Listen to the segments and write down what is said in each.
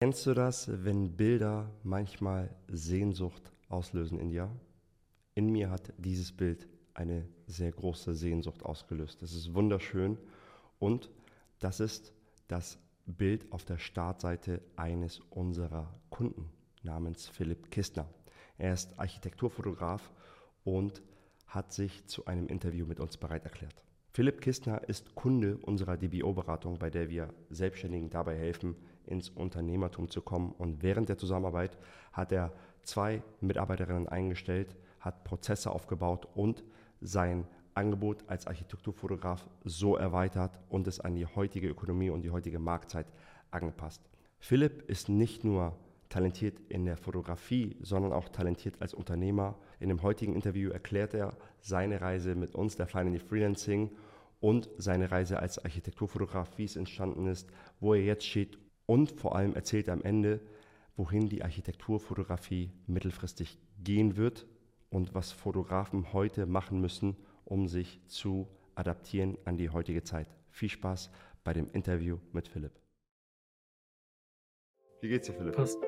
Kennst du das, wenn Bilder manchmal Sehnsucht auslösen in dir? In mir hat dieses Bild eine sehr große Sehnsucht ausgelöst. Das ist wunderschön und das ist das Bild auf der Startseite eines unserer Kunden namens Philipp Kistner. Er ist Architekturfotograf und hat sich zu einem Interview mit uns bereit erklärt. Philipp Kistner ist Kunde unserer DBO-Beratung, bei der wir Selbstständigen dabei helfen, ins Unternehmertum zu kommen. Und während der Zusammenarbeit hat er zwei Mitarbeiterinnen eingestellt, hat Prozesse aufgebaut und sein Angebot als Architekturfotograf so erweitert und es an die heutige Ökonomie und die heutige Marktzeit angepasst. Philipp ist nicht nur talentiert in der Fotografie, sondern auch talentiert als Unternehmer. In dem heutigen Interview erklärt er seine Reise mit uns, der Finally Freelancing, und seine Reise als Architekturfotograf, wie es entstanden ist, wo er jetzt steht und vor allem erzählt er am Ende, wohin die Architekturfotografie mittelfristig gehen wird und was Fotografen heute machen müssen, um sich zu adaptieren an die heutige Zeit. Viel Spaß bei dem Interview mit Philipp. Wie geht's dir, Philipp? Passt.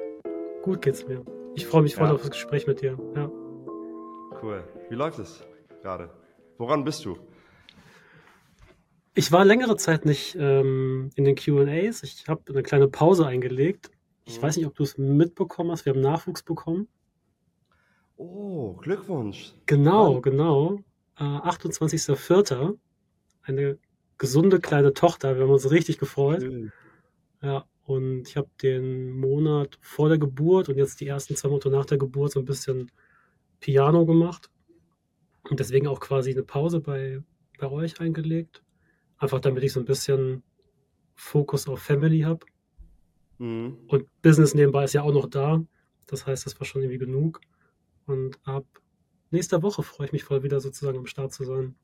Gut geht's mir. Ich freue mich voll ja. auf das Gespräch mit dir. Ja. Cool. Wie läuft es gerade? Woran bist du? Ich war längere Zeit nicht ähm, in den QAs. Ich habe eine kleine Pause eingelegt. Ich mhm. weiß nicht, ob du es mitbekommen hast. Wir haben Nachwuchs bekommen. Oh, Glückwunsch. Genau, Mann. genau. Äh, 28.04. Eine gesunde kleine Tochter. Wir haben uns richtig gefreut. Schön. Ja, und ich habe den Monat vor der Geburt und jetzt die ersten zwei Monate nach der Geburt so ein bisschen Piano gemacht. Und deswegen auch quasi eine Pause bei, bei euch eingelegt. Einfach damit ich so ein bisschen Fokus auf Family habe. Mhm. Und Business nebenbei ist ja auch noch da. Das heißt, das war schon irgendwie genug. Und ab nächster Woche freue ich mich voll wieder sozusagen am Start zu sein.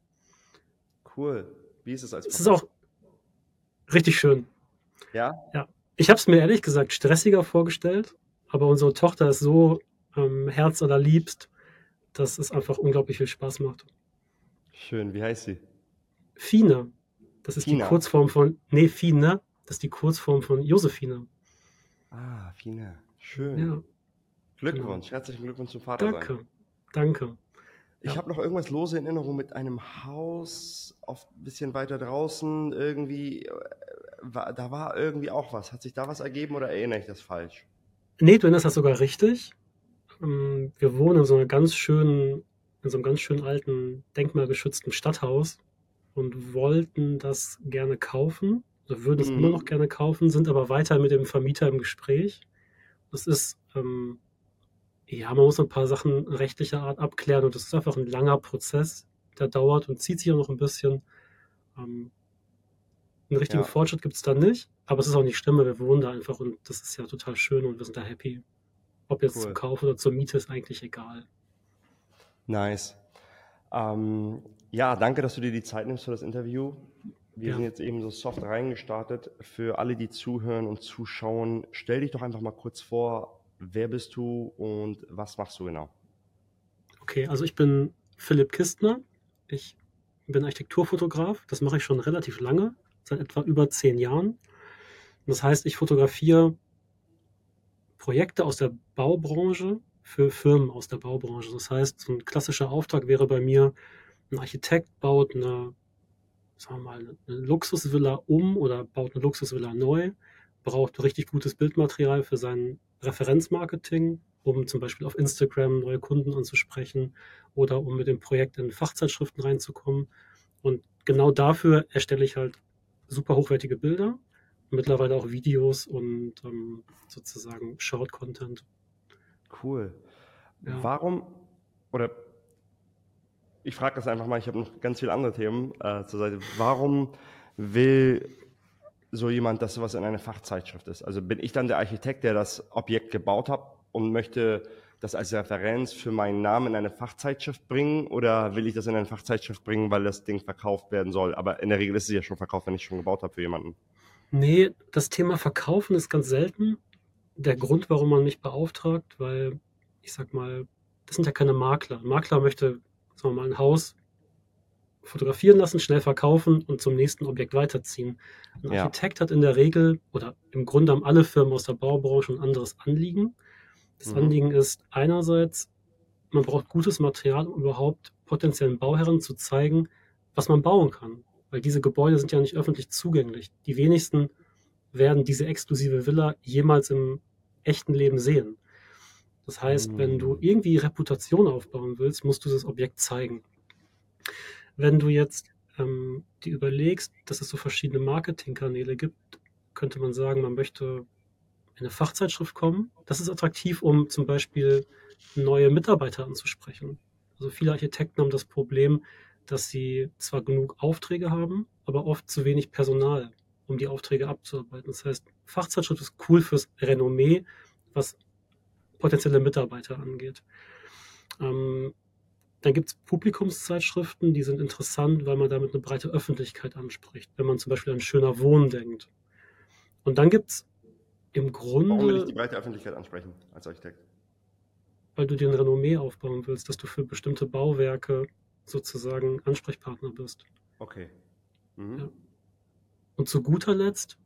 Cool. Wie ist es als Papa? Es ist auch richtig schön. Ja? Ja. Ich habe es mir ehrlich gesagt stressiger vorgestellt, aber unsere Tochter ist so ähm, herz liebst, dass es einfach unglaublich viel Spaß macht. Schön. Wie heißt sie? Fine. Das ist Fina. die Kurzform von, nee, Fine, das ist die Kurzform von Josephine. Ah, Fine. Schön. Ja. Glückwunsch, genau. herzlichen Glückwunsch zum Vater Danke, sein. danke. Ich ja. habe noch irgendwas lose in Erinnerung mit einem Haus auf ein bisschen weiter draußen irgendwie. Äh, da war irgendwie auch was. Hat sich da was ergeben oder erinnere ich das falsch? Nee, du erinnerst das sogar richtig. Ähm, wir wohnen in so einer ganz schönen, in so einem ganz schönen alten, denkmalgeschützten Stadthaus und wollten das gerne kaufen, oder würden es mhm. immer noch gerne kaufen, sind aber weiter mit dem Vermieter im Gespräch. Das ist, ähm, ja, man muss ein paar Sachen rechtlicher Art abklären und das ist einfach ein langer Prozess, der dauert und zieht sich auch noch ein bisschen. Ähm, einen richtigen ja. Fortschritt gibt es da nicht, aber es ist auch nicht schlimm, wir wohnen da einfach und das ist ja total schön und wir sind da happy. Ob jetzt cool. zum Kauf oder zur Miete ist eigentlich egal. Nice. Ähm, ja, danke, dass du dir die Zeit nimmst für das Interview. Wir ja. sind jetzt eben so soft reingestartet. Für alle, die zuhören und zuschauen, stell dich doch einfach mal kurz vor, wer bist du und was machst du genau? Okay, also ich bin Philipp Kistner. Ich bin Architekturfotograf. Das mache ich schon relativ lange, seit etwa über zehn Jahren. Das heißt, ich fotografiere Projekte aus der Baubranche für Firmen aus der Baubranche. Das heißt, so ein klassischer Auftrag wäre bei mir, ein Architekt baut eine, sagen wir mal, eine Luxusvilla um oder baut eine Luxusvilla neu, braucht richtig gutes Bildmaterial für sein Referenzmarketing, um zum Beispiel auf Instagram neue Kunden anzusprechen oder um mit dem Projekt in Fachzeitschriften reinzukommen. Und genau dafür erstelle ich halt super hochwertige Bilder, mittlerweile auch Videos und ähm, sozusagen Short-Content. Cool. Ja. Warum, oder ich frage das einfach mal, ich habe noch ganz viele andere Themen äh, zur Seite. Warum will so jemand, dass sowas in eine Fachzeitschrift ist? Also bin ich dann der Architekt, der das Objekt gebaut hat und möchte das als Referenz für meinen Namen in eine Fachzeitschrift bringen oder will ich das in eine Fachzeitschrift bringen, weil das Ding verkauft werden soll? Aber in der Regel ist es ja schon verkauft, wenn ich es schon gebaut habe für jemanden. Nee, das Thema Verkaufen ist ganz selten. Der Grund, warum man mich beauftragt, weil ich sag mal, das sind ja keine Makler. Ein Makler möchte sagen wir mal, ein Haus fotografieren lassen, schnell verkaufen und zum nächsten Objekt weiterziehen. Ein Ja. Architekt hat in der Regel, oder im Grunde haben alle Firmen aus der Baubranche ein anderes Anliegen. Das Mhm. Anliegen ist einerseits, man braucht gutes Material, um überhaupt potenziellen Bauherren zu zeigen, was man bauen kann. Weil diese Gebäude sind ja nicht öffentlich zugänglich. Die wenigsten werden diese exklusive Villa jemals im echten Leben sehen. Das heißt, wenn du Mhm. irgendwie Reputation aufbauen willst, musst du das Objekt zeigen. Wenn du jetzt ähm, dir überlegst, dass es so verschiedene Marketingkanäle gibt, könnte man sagen, man möchte in eine Fachzeitschrift kommen. Das ist attraktiv, um zum Beispiel neue Mitarbeiter anzusprechen. Also viele Architekten haben das Problem, dass sie zwar genug Aufträge haben, aber oft zu wenig Personal, um die Aufträge abzuarbeiten. Das heißt, Fachzeitschrift ist cool fürs Renommee, was potenzielle Mitarbeiter angeht. Ähm, dann gibt es Publikumszeitschriften, die sind interessant, weil man damit eine breite Öffentlichkeit anspricht, wenn man zum Beispiel an schöner Wohnen denkt. Und dann gibt es im Warum will ich Grunde, die breite Öffentlichkeit ansprechen als Architekt? weil du dir ein Renommee aufbauen willst, dass du für bestimmte Bauwerke sozusagen Ansprechpartner bist. Okay. Mhm. Ja. Und zu guter Letzt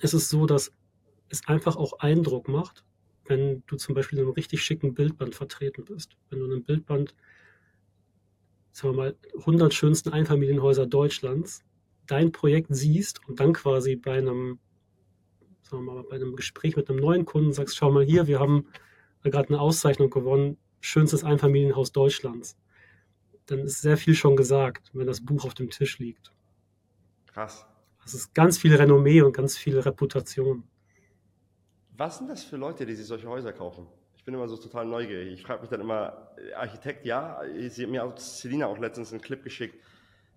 ist es so, dass es einfach auch Eindruck macht, wenn du zum Beispiel in einem richtig schicken Bildband vertreten bist. Wenn du in einem Bildband, sagen wir mal, 100 schönsten Einfamilienhäuser Deutschlands, dein Projekt siehst und dann quasi bei einem, sagen wir mal, bei einem Gespräch mit einem neuen Kunden sagst, schau mal hier, wir haben gerade eine Auszeichnung gewonnen, schönstes Einfamilienhaus Deutschlands. Dann ist sehr viel schon gesagt, wenn das Buch auf dem Tisch liegt. Krass. Das ist ganz viel Renommee und ganz viel Reputation. Was sind das für Leute, die sich solche Häuser kaufen? Ich bin immer so total neugierig. Ich frage mich dann immer, äh, Architekt, ja, sie hat mir auch Selina auch letztens einen Clip geschickt,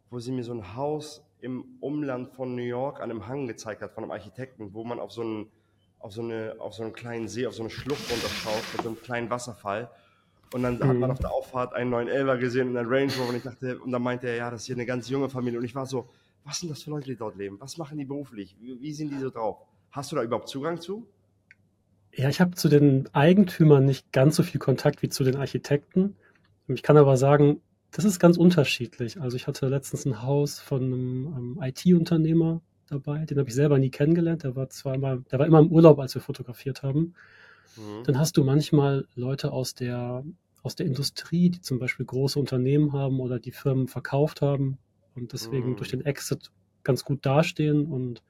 wo sie mir so ein Haus im Umland von New York an einem Hang gezeigt hat von einem Architekten, wo man auf so einen, auf so eine, auf so einen kleinen See, auf so eine Schlucht runterschaut mit so einem kleinen Wasserfall. Und dann hat man Mhm. auf der Auffahrt einen neuen Elva gesehen und einen Range Rover und ich dachte, und dann meinte er, ja, das ist hier eine ganz junge Familie. Und ich war so, was sind das für Leute, die dort leben? Was machen die beruflich? Wie, wie sind die so drauf? Hast du da überhaupt Zugang zu? Ja, ich habe zu den Eigentümern nicht ganz so viel Kontakt wie zu den Architekten. Ich kann aber sagen, das ist ganz unterschiedlich. Also ich hatte letztens ein Haus von einem ähm, IT-Unternehmer dabei, den habe ich selber nie kennengelernt. Der war immer, der war immer im Urlaub, als wir fotografiert haben. Mhm. Dann hast du manchmal Leute aus der, aus der Industrie, die zum Beispiel große Unternehmen haben oder die Firmen verkauft haben und deswegen Mhm. durch den Exit ganz gut dastehen und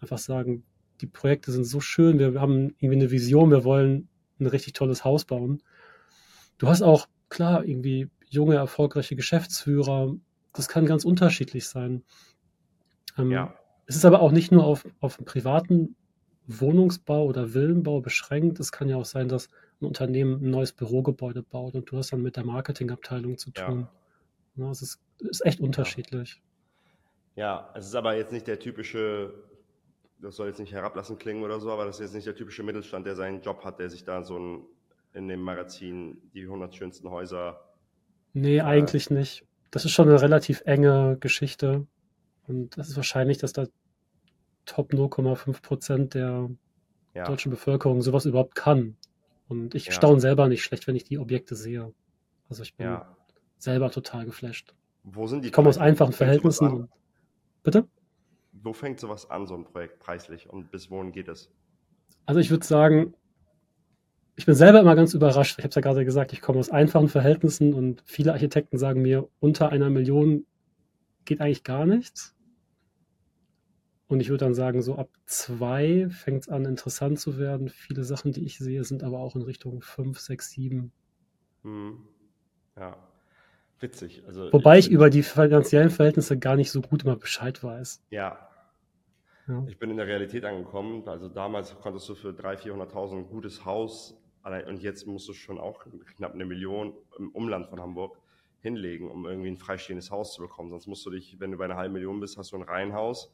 einfach sagen, die Projekte sind so schön, wir haben irgendwie eine Vision, wir wollen ein richtig tolles Haus bauen. Du hast auch, klar, irgendwie junge, erfolgreiche Geschäftsführer. Das kann ganz unterschiedlich sein. Ähm, Ja. Es ist aber auch nicht nur auf, auf einen privaten Wohnungsbau oder Villenbau beschränkt. Es kann ja auch sein, dass ein Unternehmen ein neues Bürogebäude baut und du hast dann mit der Marketingabteilung zu Ja. tun. Ja, es ist, ist echt unterschiedlich. Ja, es ist aber jetzt nicht der typische, das soll jetzt nicht herablassend klingen oder so, aber das ist jetzt nicht der typische Mittelstand, der seinen Job hat, der sich da so ein, in dem Magazin die 100 schönsten Häuser. Nee, eigentlich nicht. Das ist schon eine relativ enge Geschichte. Und das ist wahrscheinlich, dass da Top 0,5 Prozent der Ja, deutschen Bevölkerung sowas überhaupt kann. Und ich Ja. staune selber nicht schlecht, wenn ich die Objekte sehe. Also ich bin ja. selber total geflasht. Wo sind die Ich komme aus einfachen Verhältnissen. bitte? Wo fängt sowas an, so ein Projekt preislich und bis wohin geht es? Also ich würde sagen, ich bin selber immer ganz überrascht. Ich habe es ja gerade gesagt, ich komme aus einfachen Verhältnissen und viele Architekten sagen mir, unter einer Million geht eigentlich gar nichts. Und ich würde dann sagen, so ab zwei fängt es an, interessant zu werden. Viele Sachen, die ich sehe, sind aber auch in Richtung fünf, sechs, sieben. Hm. Ja, witzig. Also Wobei ich über die finanziellen Verhältnisse gar nicht so gut immer Bescheid weiß. Ja, Ja. ich bin in der Realität angekommen. Also damals konntest du für 300.000, 400.000 ein gutes Haus allein- und jetzt musst du schon auch knapp eine Million im Umland von Hamburg hinlegen, um irgendwie ein freistehendes Haus zu bekommen. Sonst musst du dich, wenn du bei einer halben Million bist, hast du ein Reihenhaus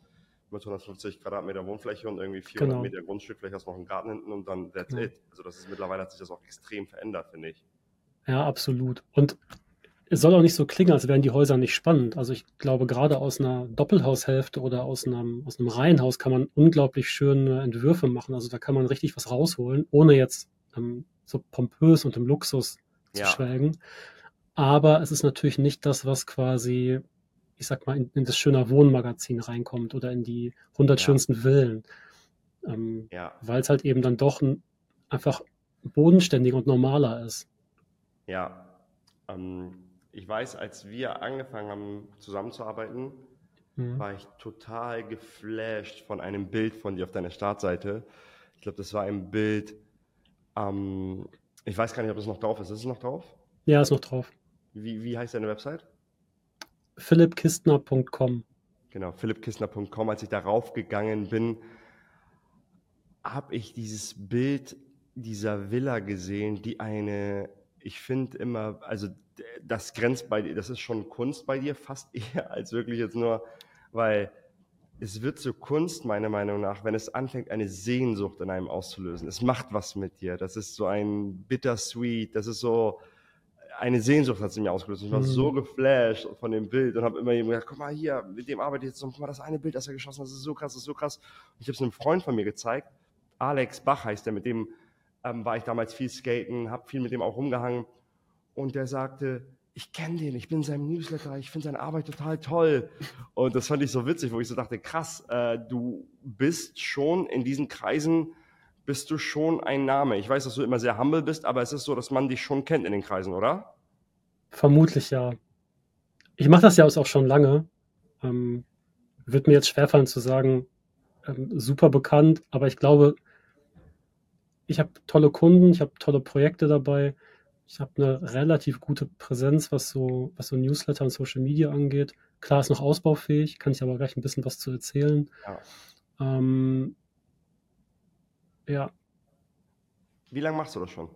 mit 150 Quadratmeter Wohnfläche und irgendwie 400 Genau. Meter Grundstück, vielleicht hast du noch einen Garten hinten und dann that's Genau. it. Also das ist mittlerweile hat sich das auch extrem verändert, finde ich. Ja, absolut. Und es soll auch nicht so klingen, als wären die Häuser nicht spannend. Also ich glaube, gerade aus einer Doppelhaushälfte oder aus einem, aus einem Reihenhaus kann man unglaublich schöne Entwürfe machen. Also da kann man richtig was rausholen, ohne jetzt ähm, so pompös und im Luxus zu Ja. schwelgen. Aber es ist natürlich nicht das, was quasi ich sag mal, in, in das schöner Wohnmagazin reinkommt oder in die 100 Ja. schönsten Villen. Ähm, Ja, weil es halt eben dann doch ein, einfach bodenständiger und normaler ist. ja. Ähm, ich weiß, als wir angefangen haben zusammenzuarbeiten, Mhm. war ich total geflasht von einem Bild von dir auf deiner Startseite. Ich glaube, das war ein Bild, ähm, ich weiß gar nicht, ob es noch drauf ist. Ist es noch drauf? Ja, ist noch drauf. Wie, wie heißt deine Website? philippkistner.com. Genau, philippkistner.com. Als ich darauf gegangen bin, habe ich dieses Bild dieser Villa gesehen, die eine, ich finde immer, also das grenzt bei dir, das ist schon Kunst bei dir, fast eher als wirklich jetzt nur, weil es wird zur Kunst, meiner Meinung nach, wenn es anfängt, eine Sehnsucht in einem auszulösen. Es macht was mit dir. Das ist so ein bittersweet, das ist so, eine Sehnsucht hat sie mir ausgelöst. Ich war Mhm. so geflasht von dem Bild und habe immer jemand gesagt, guck mal hier, mit dem arbeite ich jetzt guck mal, das eine Bild, das er geschossen hat, das ist so krass, das ist so krass. Und ich habe es einem Freund von mir gezeigt, Alex Bach heißt der, mit dem ähm, war ich damals viel skaten, habe viel mit dem auch rumgehangen und der sagte, ich kenne den, ich bin in seinem Newsletter, ich finde seine Arbeit total toll. Und das fand ich so witzig, wo ich so dachte, krass, äh, du bist schon in diesen Kreisen, bist du schon ein Name. Ich weiß, dass du immer sehr humble bist, aber es ist so, dass man dich schon kennt in den Kreisen, oder? Vermutlich ja. Ich mache das ja auch schon lange. Ähm, wird mir jetzt schwerfallen zu sagen, ähm, super bekannt, aber ich glaube, ich habe tolle Kunden, ich habe tolle Projekte dabei, ich habe eine relativ gute Präsenz, was so, was so Newsletter und Social Media angeht. Klar ist noch ausbaufähig, kann ich aber gleich ein bisschen was zu erzählen. Ja. Ähm, ja, Wie lange machst du das schon?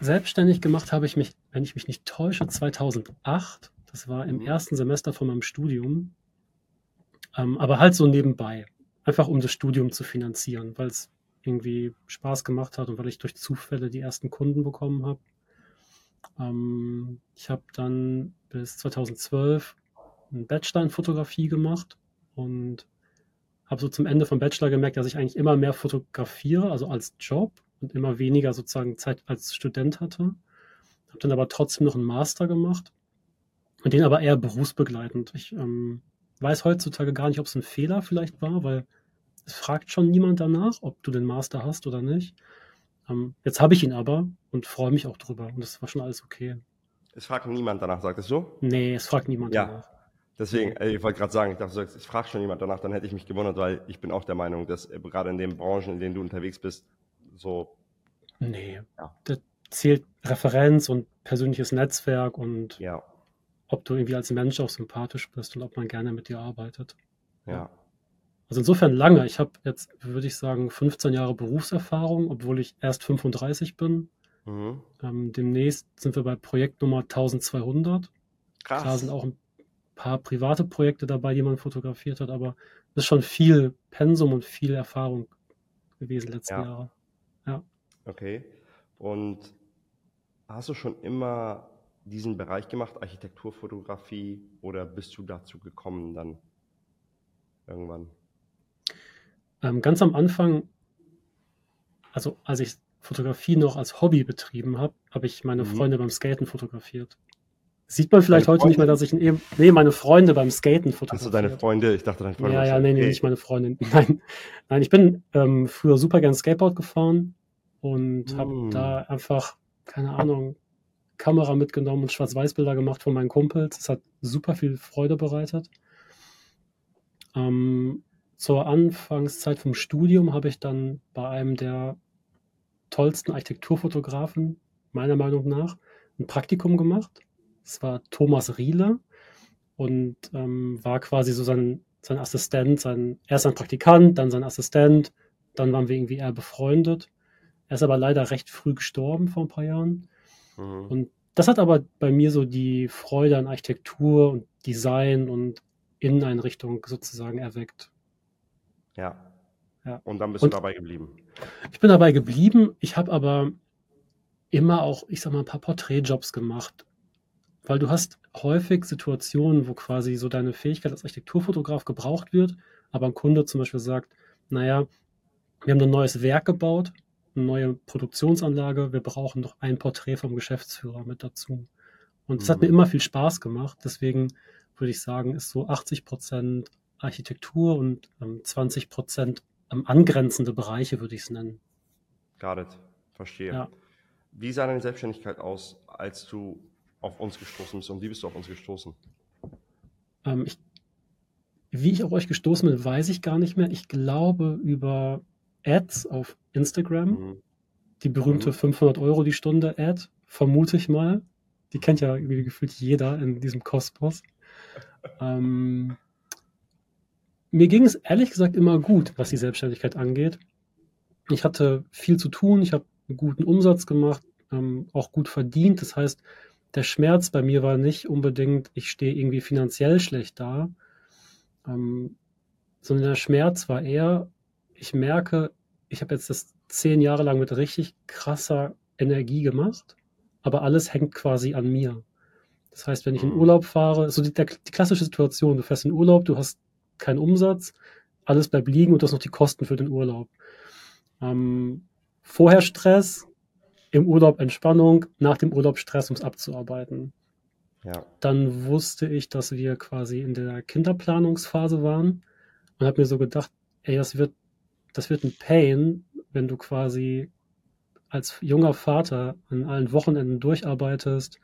Selbstständig gemacht habe ich mich, wenn ich mich nicht täusche, 2008. Das war im Mhm. ersten Semester von meinem Studium. Ähm, aber halt so nebenbei. Einfach um das Studium zu finanzieren, weil es irgendwie Spaß gemacht hat und weil ich durch Zufälle die ersten Kunden bekommen habe. Ähm, ich habe dann bis 2012 einen Bachelor in Fotografie gemacht und habe so zum Ende vom Bachelor gemerkt, dass ich eigentlich immer mehr fotografiere, also als Job und immer weniger sozusagen Zeit als Student hatte. Habe dann aber trotzdem noch einen Master gemacht und den aber eher berufsbegleitend. Ich ähm, weiß heutzutage gar nicht, ob es ein Fehler vielleicht war, weil es fragt schon niemand danach, ob du den Master hast oder nicht. Ähm, jetzt habe ich ihn aber und freue mich auch drüber und das war schon alles okay. Es fragt niemand danach, sagtest du? Nee, es fragt niemand Ja. danach. Deswegen, äh, ich wollte gerade sagen, ich dachte, es fragt schon jemand danach, dann hätte ich mich gewundert, weil ich bin auch der Meinung, dass äh, gerade in den Branchen, in denen du unterwegs bist, so, Nee, Ja. da zählt Referenz und persönliches Netzwerk und ja, ob du irgendwie als Mensch auch sympathisch bist und ob man gerne mit dir arbeitet. ja, Also insofern lange. Ich habe jetzt, würde ich sagen, 15 Jahre Berufserfahrung, obwohl ich erst 35 bin. mhm. Ähm, demnächst sind wir bei Projekt Nummer 1200. Klar krass. sind auch ein paar private Projekte dabei, die man fotografiert hat, aber es ist schon viel Pensum und viel Erfahrung gewesen letzte Ja. Jahre. Okay. Und hast du schon immer diesen Bereich gemacht, Architekturfotografie, oder bist du dazu gekommen dann irgendwann? Ähm, ganz am Anfang, also als ich Fotografie noch als Hobby betrieben habe, habe ich meine Mhm. Freunde beim Skaten fotografiert. Sieht man vielleicht Deine heute nicht mehr, Freunde? dass ich ein, eben, nee, meine Freunde beim Skaten Hast du fotografiert. deine Freunde? Ich dachte, deine Freunde. Ja, ja, nee, nee, okay. nicht meine Freundin. Nein, nein, ich bin ähm, früher super gern Skateboard gefahren und habe Mm. da einfach, keine Ahnung, Kamera mitgenommen und Schwarz-Weiß-Bilder gemacht von meinen Kumpels. Es hat super viel Freude bereitet. Ähm, zur Anfangszeit vom Studium habe ich dann bei einem der tollsten Architekturfotografen, meiner Meinung nach, ein Praktikum gemacht. Es war Thomas Riele und ähm, war quasi so sein, sein Assistent, sein, erst sein Praktikant, dann sein Assistent, dann waren wir irgendwie eher befreundet. Er ist aber leider recht früh gestorben vor ein paar Jahren. Mhm. Und das hat aber bei mir so die Freude an Architektur und Design und Inneneinrichtung sozusagen erweckt. Ja. Ja. Und dann bist Und- du dabei geblieben. Ich bin dabei geblieben. Ich habe aber immer auch, ich sag mal, ein paar Porträtjobs gemacht. Weil du hast häufig Situationen, wo quasi so deine Fähigkeit als Architekturfotograf gebraucht wird, aber ein Kunde zum Beispiel sagt, naja, wir haben ein neues Werk gebaut, eine neue Produktionsanlage, wir brauchen noch ein Porträt vom Geschäftsführer mit dazu. Und das hat Mhm. mir immer viel Spaß gemacht. Deswegen würde ich sagen, ist so 80 Prozent Architektur und ähm, 20 Prozent ähm, angrenzende Bereiche, würde ich es nennen. Got it. Verstehe. Ja. Wie sah deine Selbstständigkeit aus, als du auf uns gestoßen bist und wie bist du auf uns gestoßen? Ähm, ich, wie ich auf euch gestoßen bin, weiß ich gar nicht mehr. Ich glaube über Ads auf Instagram. Mhm. Die berühmte mhm. 500 Euro die Stunde Ad, vermute ich mal. Die kennt ja gefühlt jeder in diesem Kosmos. ähm, mir ging es ehrlich gesagt immer gut, was die Selbstständigkeit angeht. Ich hatte viel zu tun, ich habe einen guten Umsatz gemacht, ähm, auch gut verdient. Das heißt, der Schmerz bei mir war nicht unbedingt, ich stehe irgendwie finanziell schlecht da, ähm, sondern der Schmerz war eher, ich merke, ich habe jetzt das zehn Jahre lang mit richtig krasser Energie gemacht, aber alles hängt quasi an mir. Das heißt, wenn ich in mhm. Urlaub fahre, so die, der, die klassische Situation, du fährst in Urlaub, du hast keinen Umsatz, alles bleibt liegen und du hast noch die Kosten für den Urlaub. Ähm, vorher Stress, im Urlaub Entspannung, nach dem Urlaub Stress, um es abzuarbeiten. Ja. Dann wusste ich, dass wir quasi in der Kinderplanungsphase waren und habe mir so gedacht, ey, das wird, das wird ein Pain, wenn du quasi als junger Vater an allen Wochenenden durcharbeitest,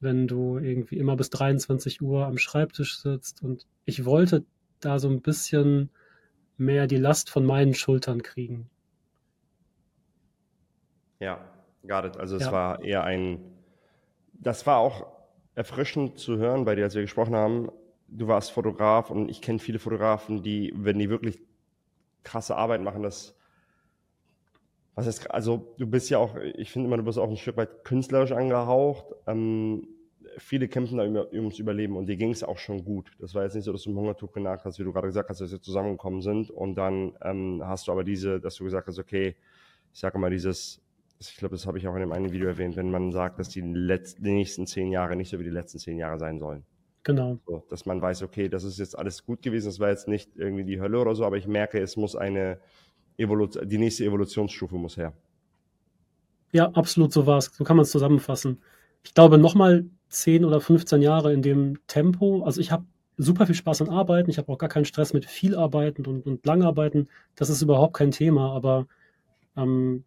wenn du irgendwie immer bis 23 Uhr am Schreibtisch sitzt. Und ich wollte da so ein bisschen mehr die Last von meinen Schultern kriegen. Ja, got it. Also es ja. war eher ein, das war auch erfrischend zu hören bei dir, als wir gesprochen haben. Du warst Fotograf und ich kenne viele Fotografen, die, wenn die wirklich krasse Arbeit machen, das, was ist, also du bist ja auch, ich finde immer, du bist auch ein Stück weit künstlerisch angehaucht. Ähm, viele kämpfen da ums Überleben und dir ging es auch schon gut. Das war jetzt nicht so, dass du im Hungertuch genagt hast, wie du gerade gesagt hast, dass wir zusammengekommen sind und dann ähm, hast du aber diese, dass du gesagt hast, okay, ich sage mal dieses, ich glaube, das habe ich auch in dem einen Video erwähnt, wenn man sagt, dass die, letzten, die nächsten zehn Jahre nicht so wie die letzten zehn Jahre sein sollen. Genau. So, dass man weiß, okay, das ist jetzt alles gut gewesen, das war jetzt nicht irgendwie die Hölle oder so, aber ich merke, es muss eine Evolution, die nächste Evolutionsstufe muss her. Ja, absolut, so war es. So kann man es zusammenfassen. Ich glaube, nochmal 10 oder 15 Jahre in dem Tempo. Also ich habe super viel Spaß an Arbeiten. Ich habe auch gar keinen Stress mit viel Arbeiten und, und Langarbeiten. Das ist überhaupt kein Thema. Aber ähm,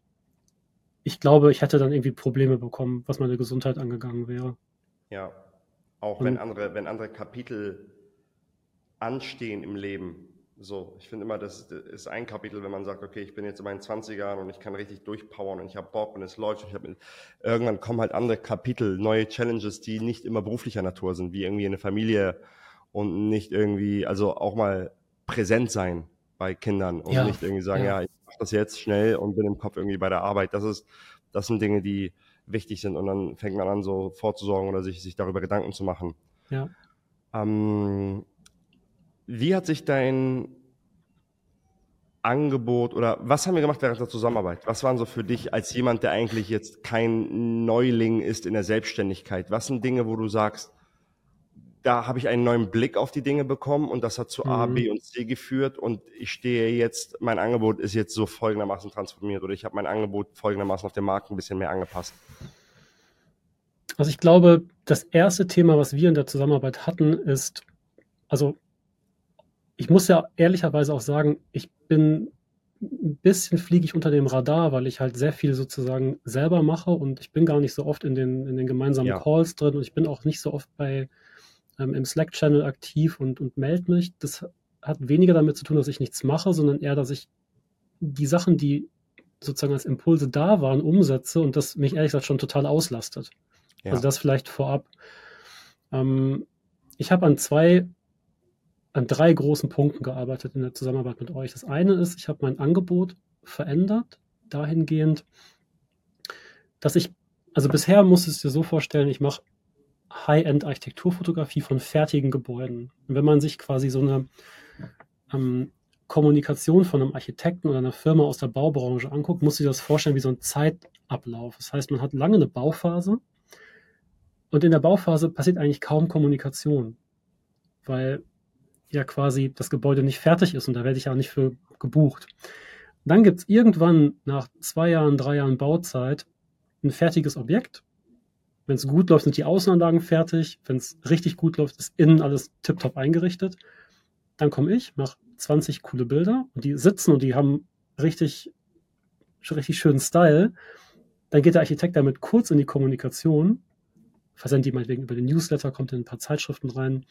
ich glaube, ich hätte dann irgendwie Probleme bekommen, was meine Gesundheit angegangen wäre. Ja, auch und, wenn andere, wenn andere Kapitel anstehen im Leben, so, ich finde immer, das ist ein Kapitel, wenn man sagt, okay, ich bin jetzt in meinen 20ern und ich kann richtig durchpowern und ich habe Bock und es läuft. Und ich hab, irgendwann kommen halt andere Kapitel, neue Challenges, die nicht immer beruflicher Natur sind, wie irgendwie eine Familie und nicht irgendwie, also auch mal präsent sein bei Kindern und ja, nicht irgendwie sagen, ja, ja ich mache das jetzt schnell und bin im Kopf irgendwie bei der Arbeit. Das ist, das sind Dinge, die wichtig sind und dann fängt man an, so vorzusorgen oder sich, sich darüber Gedanken zu machen. Ja. Ähm, wie hat sich dein Angebot oder was haben wir gemacht während der Zusammenarbeit? Was waren so für dich als jemand, der eigentlich jetzt kein Neuling ist in der Selbstständigkeit? Was sind Dinge, wo du sagst, da habe ich einen neuen Blick auf die Dinge bekommen und das hat zu mhm. A, B und C geführt und ich stehe jetzt, mein Angebot ist jetzt so folgendermaßen transformiert oder ich habe mein Angebot folgendermaßen auf den Markt ein bisschen mehr angepasst. Also ich glaube, das erste Thema, was wir in der Zusammenarbeit hatten, ist, also ich muss ja ehrlicherweise auch sagen, ich bin ein bisschen fliege ich unter dem Radar, weil ich halt sehr viel sozusagen selber mache und ich bin gar nicht so oft in den, in den gemeinsamen ja. Calls drin und ich bin auch nicht so oft bei ähm, im Slack-Channel aktiv und, und melde mich. Das hat weniger damit zu tun, dass ich nichts mache, sondern eher, dass ich die Sachen, die sozusagen als Impulse da waren, umsetze und das mich ehrlich gesagt schon total auslastet. Ja. Also das vielleicht vorab. Ähm, ich habe an zwei an drei großen Punkten gearbeitet in der Zusammenarbeit mit euch. Das eine ist, ich habe mein Angebot verändert, dahingehend, dass ich, also bisher muss es dir so vorstellen, ich mache High-End-Architekturfotografie von fertigen Gebäuden. Und wenn man sich quasi so eine ähm, Kommunikation von einem Architekten oder einer Firma aus der Baubranche anguckt, muss sich das vorstellen wie so ein Zeitablauf. Das heißt, man hat lange eine Bauphase und in der Bauphase passiert eigentlich kaum Kommunikation, weil ja quasi das Gebäude nicht fertig ist und da werde ich auch nicht für gebucht. Dann gibt es irgendwann nach zwei Jahren, drei Jahren Bauzeit ein fertiges Objekt Wenn es gut läuft, sind die Außenanlagen fertig. Wenn es richtig gut läuft, ist innen alles tiptop eingerichtet. Dann komme ich, mache 20 coole Bilder und die sitzen und die haben richtig, richtig schönen Style. Dann geht der Architekt damit kurz in die Kommunikation, versendet die meinetwegen über den Newsletter, kommt in ein paar Zeitschriften rein.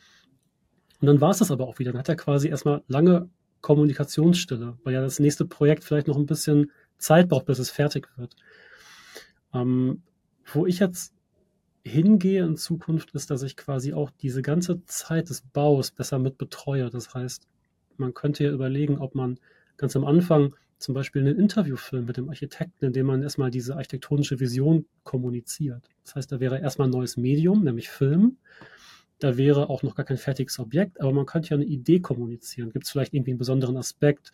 Und dann war es das aber auch wieder. Dann hat er quasi erstmal lange Kommunikationsstille, weil ja das nächste Projekt vielleicht noch ein bisschen Zeit braucht, bis es fertig wird. Ähm, wo ich jetzt hingehe in Zukunft, ist, dass ich quasi auch diese ganze Zeit des Baus besser mit betreue. Das heißt, man könnte ja überlegen, ob man ganz am Anfang zum Beispiel einen Interviewfilm mit dem Architekten, in dem man erstmal diese architektonische Vision kommuniziert. Das heißt, da wäre erstmal ein neues Medium, nämlich Film. Da wäre auch noch gar kein fertiges Objekt, aber man könnte ja eine Idee kommunizieren. Gibt es vielleicht irgendwie einen besonderen Aspekt?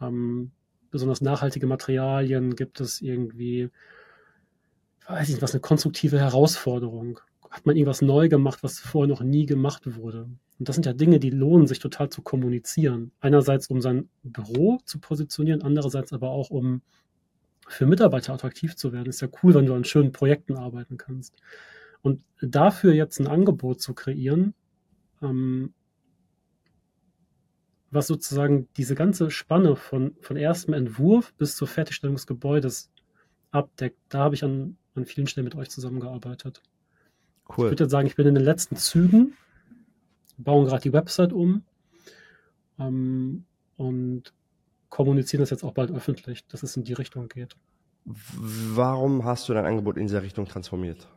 Ähm, besonders nachhaltige Materialien? Gibt es irgendwie weiß ich nicht, was eine konstruktive Herausforderung. Hat man irgendwas neu gemacht, was vorher noch nie gemacht wurde? Und das sind ja Dinge, die lohnen sich total zu kommunizieren. Einerseits, um sein Büro zu positionieren, andererseits aber auch, um für Mitarbeiter attraktiv zu werden. Ist ja cool, wenn du an schönen Projekten arbeiten kannst. Und dafür jetzt ein Angebot zu kreieren, ähm, was sozusagen diese ganze Spanne von, von erstem Entwurf bis zur Fertigstellung des Gebäudes abdeckt, da habe ich an an vielen Stellen mit euch zusammengearbeitet. Cool. Ich würde jetzt sagen, ich bin in den letzten Zügen, bauen gerade die Website um ähm, und kommunizieren das jetzt auch bald öffentlich, dass es in die Richtung geht. Warum hast du dein Angebot in dieser Richtung transformiert?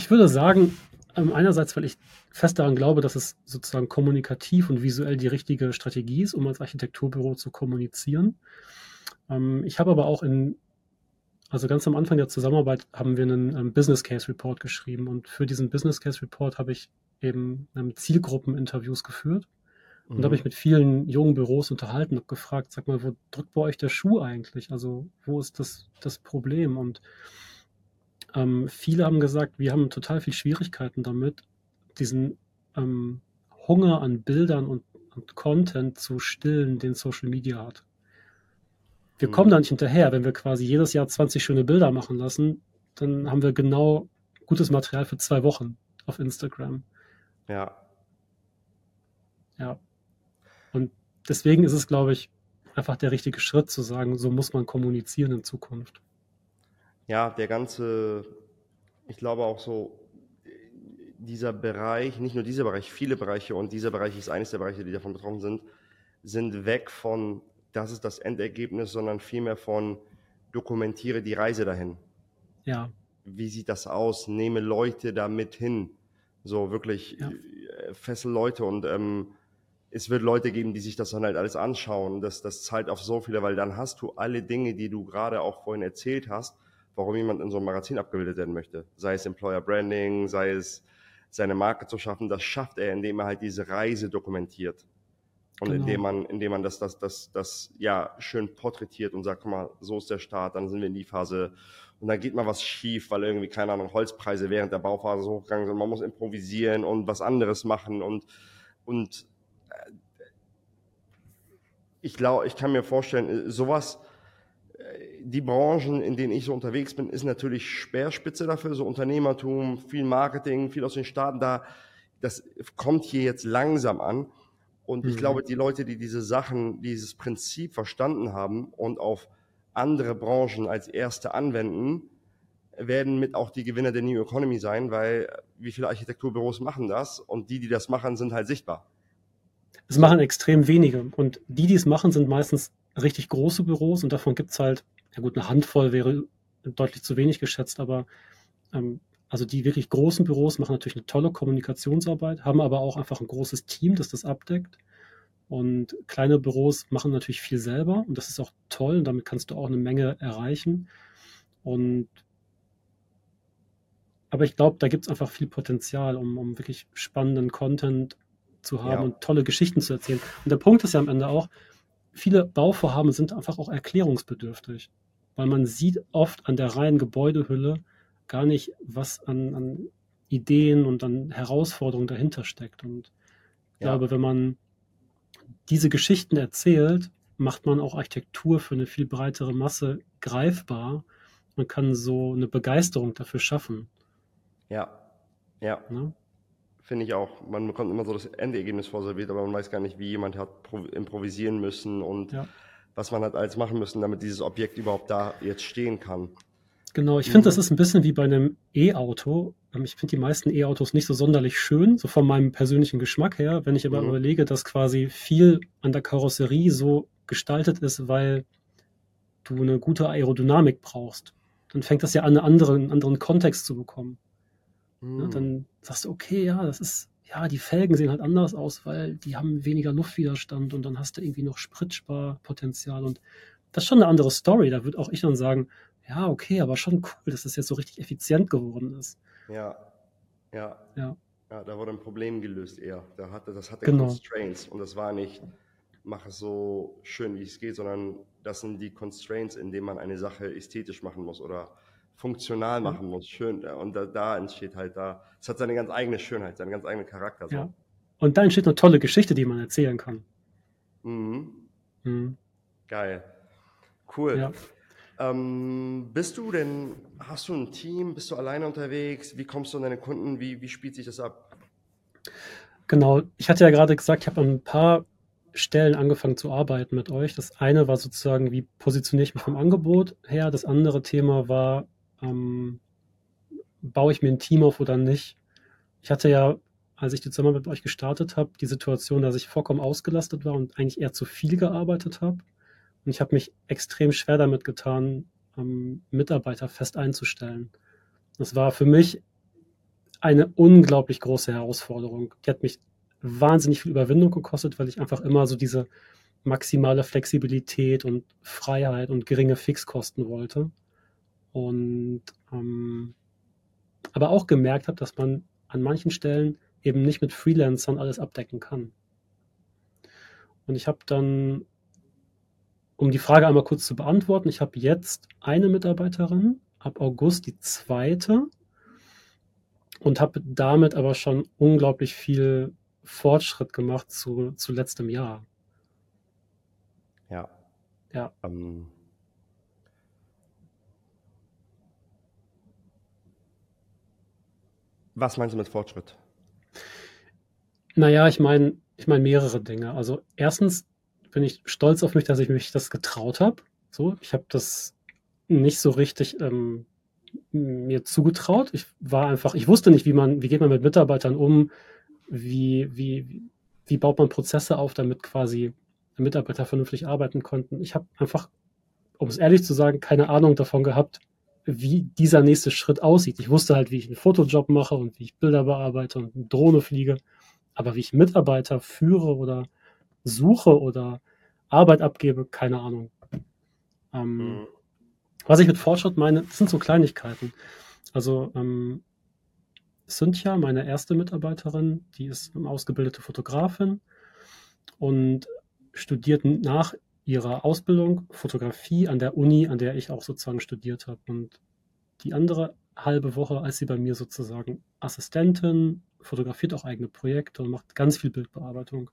Ich würde sagen, ähm, einerseits, weil ich fest daran glaube, dass es sozusagen kommunikativ und visuell die richtige Strategie ist, um als Architekturbüro zu kommunizieren. Ähm, ich habe aber auch in also ganz am Anfang der Zusammenarbeit haben wir einen ähm, Business Case Report geschrieben und für diesen Business Case Report habe ich eben Zielgruppeninterviews geführt und mhm. habe ich mit vielen jungen Büros unterhalten und gefragt, sag mal, wo drückt bei euch der Schuh eigentlich? Also wo ist das, das Problem? Und ähm, viele haben gesagt, wir haben total viel Schwierigkeiten damit, diesen ähm, Hunger an Bildern und, und Content zu stillen, den Social Media hat. Wir mhm. kommen da nicht hinterher. Wenn wir quasi jedes Jahr 20 schöne Bilder machen lassen, dann haben wir genau gutes Material für zwei Wochen auf Instagram. Ja. Ja. Und deswegen ist es, glaube ich, einfach der richtige Schritt zu sagen, so muss man kommunizieren in Zukunft. Ja, der ganze, ich glaube auch so, dieser Bereich, nicht nur dieser Bereich, viele Bereiche und dieser Bereich ist eines der Bereiche, die davon betroffen sind, sind weg von das ist das Endergebnis, sondern vielmehr von dokumentiere die Reise dahin. Ja. Wie sieht das aus? Nehme Leute da mit hin. So wirklich ja. Äh, fessel Leute und ähm, es wird Leute geben, die sich das dann halt alles anschauen. Das, das zahlt auf so viele, weil dann hast du alle Dinge, die du gerade auch vorhin erzählt hast, warum jemand in so einem Magazin abgebildet werden möchte. Sei es Employer Branding, sei es seine Marke zu schaffen, das schafft er, indem er halt diese Reise dokumentiert. Und genau. indem man, indem man das, das, das, das ja schön porträtiert und sagt, guck mal, so ist der Start, dann sind wir in die Phase und dann geht mal was schief, weil irgendwie, keine Ahnung, Holzpreise während der Bauphase hochgegangen sind. Man muss improvisieren und was anderes machen und, und äh, ich glaube, ich kann mir vorstellen, äh, sowas, die Branchen, in denen ich so unterwegs bin, ist natürlich Speerspitze dafür, so Unternehmertum, viel Marketing, viel aus den Staaten da. Das kommt hier jetzt langsam an. Und ich mhm. glaube, die Leute, die diese Sachen, dieses Prinzip verstanden haben und auf andere Branchen als erste anwenden, werden mit auch die Gewinner der New Economy sein, weil wie viele Architekturbüros machen das? Und die, die das machen, sind halt sichtbar. Es machen extrem wenige. Und die, die es machen, sind meistens richtig große Büros und davon gibt es halt, ja gut, eine Handvoll wäre deutlich zu wenig geschätzt, aber ähm, also die wirklich großen Büros machen natürlich eine tolle Kommunikationsarbeit, haben aber auch einfach ein großes Team, das das abdeckt. Und kleine Büros machen natürlich viel selber und das ist auch toll und damit kannst du auch eine Menge erreichen. Und aber ich glaube, da gibt es einfach viel Potenzial, um, um wirklich spannenden Content zu haben ja. und tolle Geschichten zu erzählen. Und der Punkt ist ja am Ende auch, viele Bauvorhaben sind einfach auch erklärungsbedürftig, weil man sieht oft an der reinen Gebäudehülle, gar nicht, was an, an Ideen und an Herausforderungen dahinter steckt. Und ich ja. glaube, wenn man diese Geschichten erzählt, macht man auch Architektur für eine viel breitere Masse greifbar man kann so eine Begeisterung dafür schaffen. Ja, ja. Ne? Finde ich auch. Man bekommt immer so das Endergebnis vorserviert, aber man weiß gar nicht, wie jemand hat improvisieren müssen und ja. was man hat alles machen müssen, damit dieses Objekt überhaupt da jetzt stehen kann. Genau, ich finde, das mhm. ist ein bisschen wie bei einem E-Auto. Ähm, ich finde die meisten E-Autos nicht so sonderlich schön, so von meinem persönlichen Geschmack her. Wenn ich aber mhm. überlege, dass quasi viel an der Karosserie so gestaltet ist, weil du eine gute Aerodynamik brauchst, dann fängt das ja an, einen anderen, einen anderen Kontext zu bekommen. Mhm. Ja, dann sagst du, okay, ja, das ist, ja, die Felgen sehen halt anders aus, weil die haben weniger Luftwiderstand und dann hast du irgendwie noch Spritsparpotenzial und das ist schon eine andere Story. Da würde auch ich dann sagen, ja, okay, aber schon cool, dass das jetzt so richtig effizient geworden ist. Ja, ja. Ja, ja da wurde ein Problem gelöst eher. Da hatte, das hatte genau. Constraints und das war nicht, mach es so schön, wie es geht, sondern das sind die Constraints, in denen man eine Sache ästhetisch machen muss oder funktional machen muss, schön. Und da, da entsteht halt da, es hat seine ganz eigene Schönheit, seinen ganz eigenen Charakter. So. Ja. Und da entsteht eine tolle Geschichte, die man erzählen kann. Mhm. Mhm. Geil. Cool. Ja. Ähm, bist du denn, hast du ein Team, bist du alleine unterwegs? Wie kommst du an deine Kunden? Wie, wie spielt sich das ab? Genau, ich hatte ja gerade gesagt, ich habe an ein paar Stellen angefangen zu arbeiten mit euch. Das eine war sozusagen, wie positioniere ich mich vom Angebot her. Das andere Thema war, ähm, baue ich mir ein Team auf oder nicht. Ich hatte ja, als ich die Sommer mit euch gestartet habe, die Situation, dass ich vollkommen ausgelastet war und eigentlich eher zu viel gearbeitet habe. Und ich habe mich extrem schwer damit getan, ähm, Mitarbeiter fest einzustellen. Das war für mich eine unglaublich große Herausforderung. Die hat mich wahnsinnig viel Überwindung gekostet, weil ich einfach immer so diese maximale Flexibilität und Freiheit und geringe Fixkosten wollte. Und ähm, aber auch gemerkt habe, dass man an manchen Stellen eben nicht mit Freelancern alles abdecken kann. Und ich habe dann um die Frage einmal kurz zu beantworten, ich habe jetzt eine Mitarbeiterin, ab August die zweite und habe damit aber schon unglaublich viel Fortschritt gemacht zu, zu letztem Jahr. Ja. Ja. Ähm, was meinst du mit Fortschritt? Naja, ich meine ich mein mehrere Dinge. Also erstens bin ich stolz auf mich, dass ich mich das getraut habe. So, ich habe das nicht so richtig ähm, mir zugetraut. Ich war einfach, ich wusste nicht, wie man, wie geht man mit Mitarbeitern um, wie, wie, wie baut man Prozesse auf, damit quasi Mitarbeiter vernünftig arbeiten konnten. Ich habe einfach, um es ehrlich zu sagen, keine Ahnung davon gehabt, wie dieser nächste Schritt aussieht. Ich wusste halt, wie ich einen Fotojob mache und wie ich Bilder bearbeite und eine Drohne fliege. Aber wie ich Mitarbeiter führe oder suche oder Arbeit abgebe, keine Ahnung. Ähm, mhm. Was ich mit Fortschritt meine, das sind so Kleinigkeiten. Also ähm, Cynthia, meine erste Mitarbeiterin, die ist eine ausgebildete Fotografin und studiert nach ihrer Ausbildung Fotografie an der Uni, an der ich auch sozusagen studiert habe. Und die andere halbe Woche, als sie bei mir sozusagen Assistentin, fotografiert auch eigene Projekte und macht ganz viel Bildbearbeitung.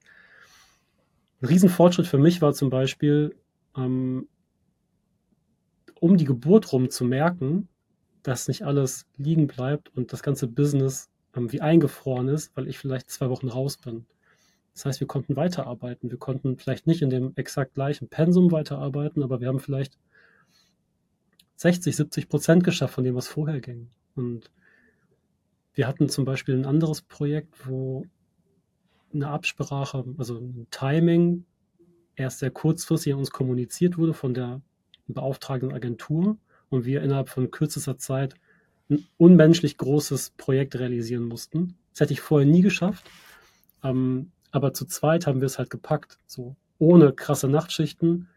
Ein Riesenfortschritt für mich war zum Beispiel, ähm, um die Geburt rum zu merken, dass nicht alles liegen bleibt und das ganze Business ähm, wie eingefroren ist, weil ich vielleicht zwei Wochen raus bin. Das heißt, wir konnten weiterarbeiten. Wir konnten vielleicht nicht in dem exakt gleichen Pensum weiterarbeiten, aber wir haben vielleicht 60, 70 Prozent geschafft von dem, was vorher ging. Und wir hatten zum Beispiel ein anderes Projekt, wo eine Absprache, also ein Timing erst sehr kurzfristig an uns kommuniziert wurde von der beauftragten Agentur und wir innerhalb von kürzester Zeit ein unmenschlich großes Projekt realisieren mussten. Das hätte ich vorher nie geschafft. Ähm, aber zu zweit haben wir es halt gepackt, so ohne krasse Nachtschichten.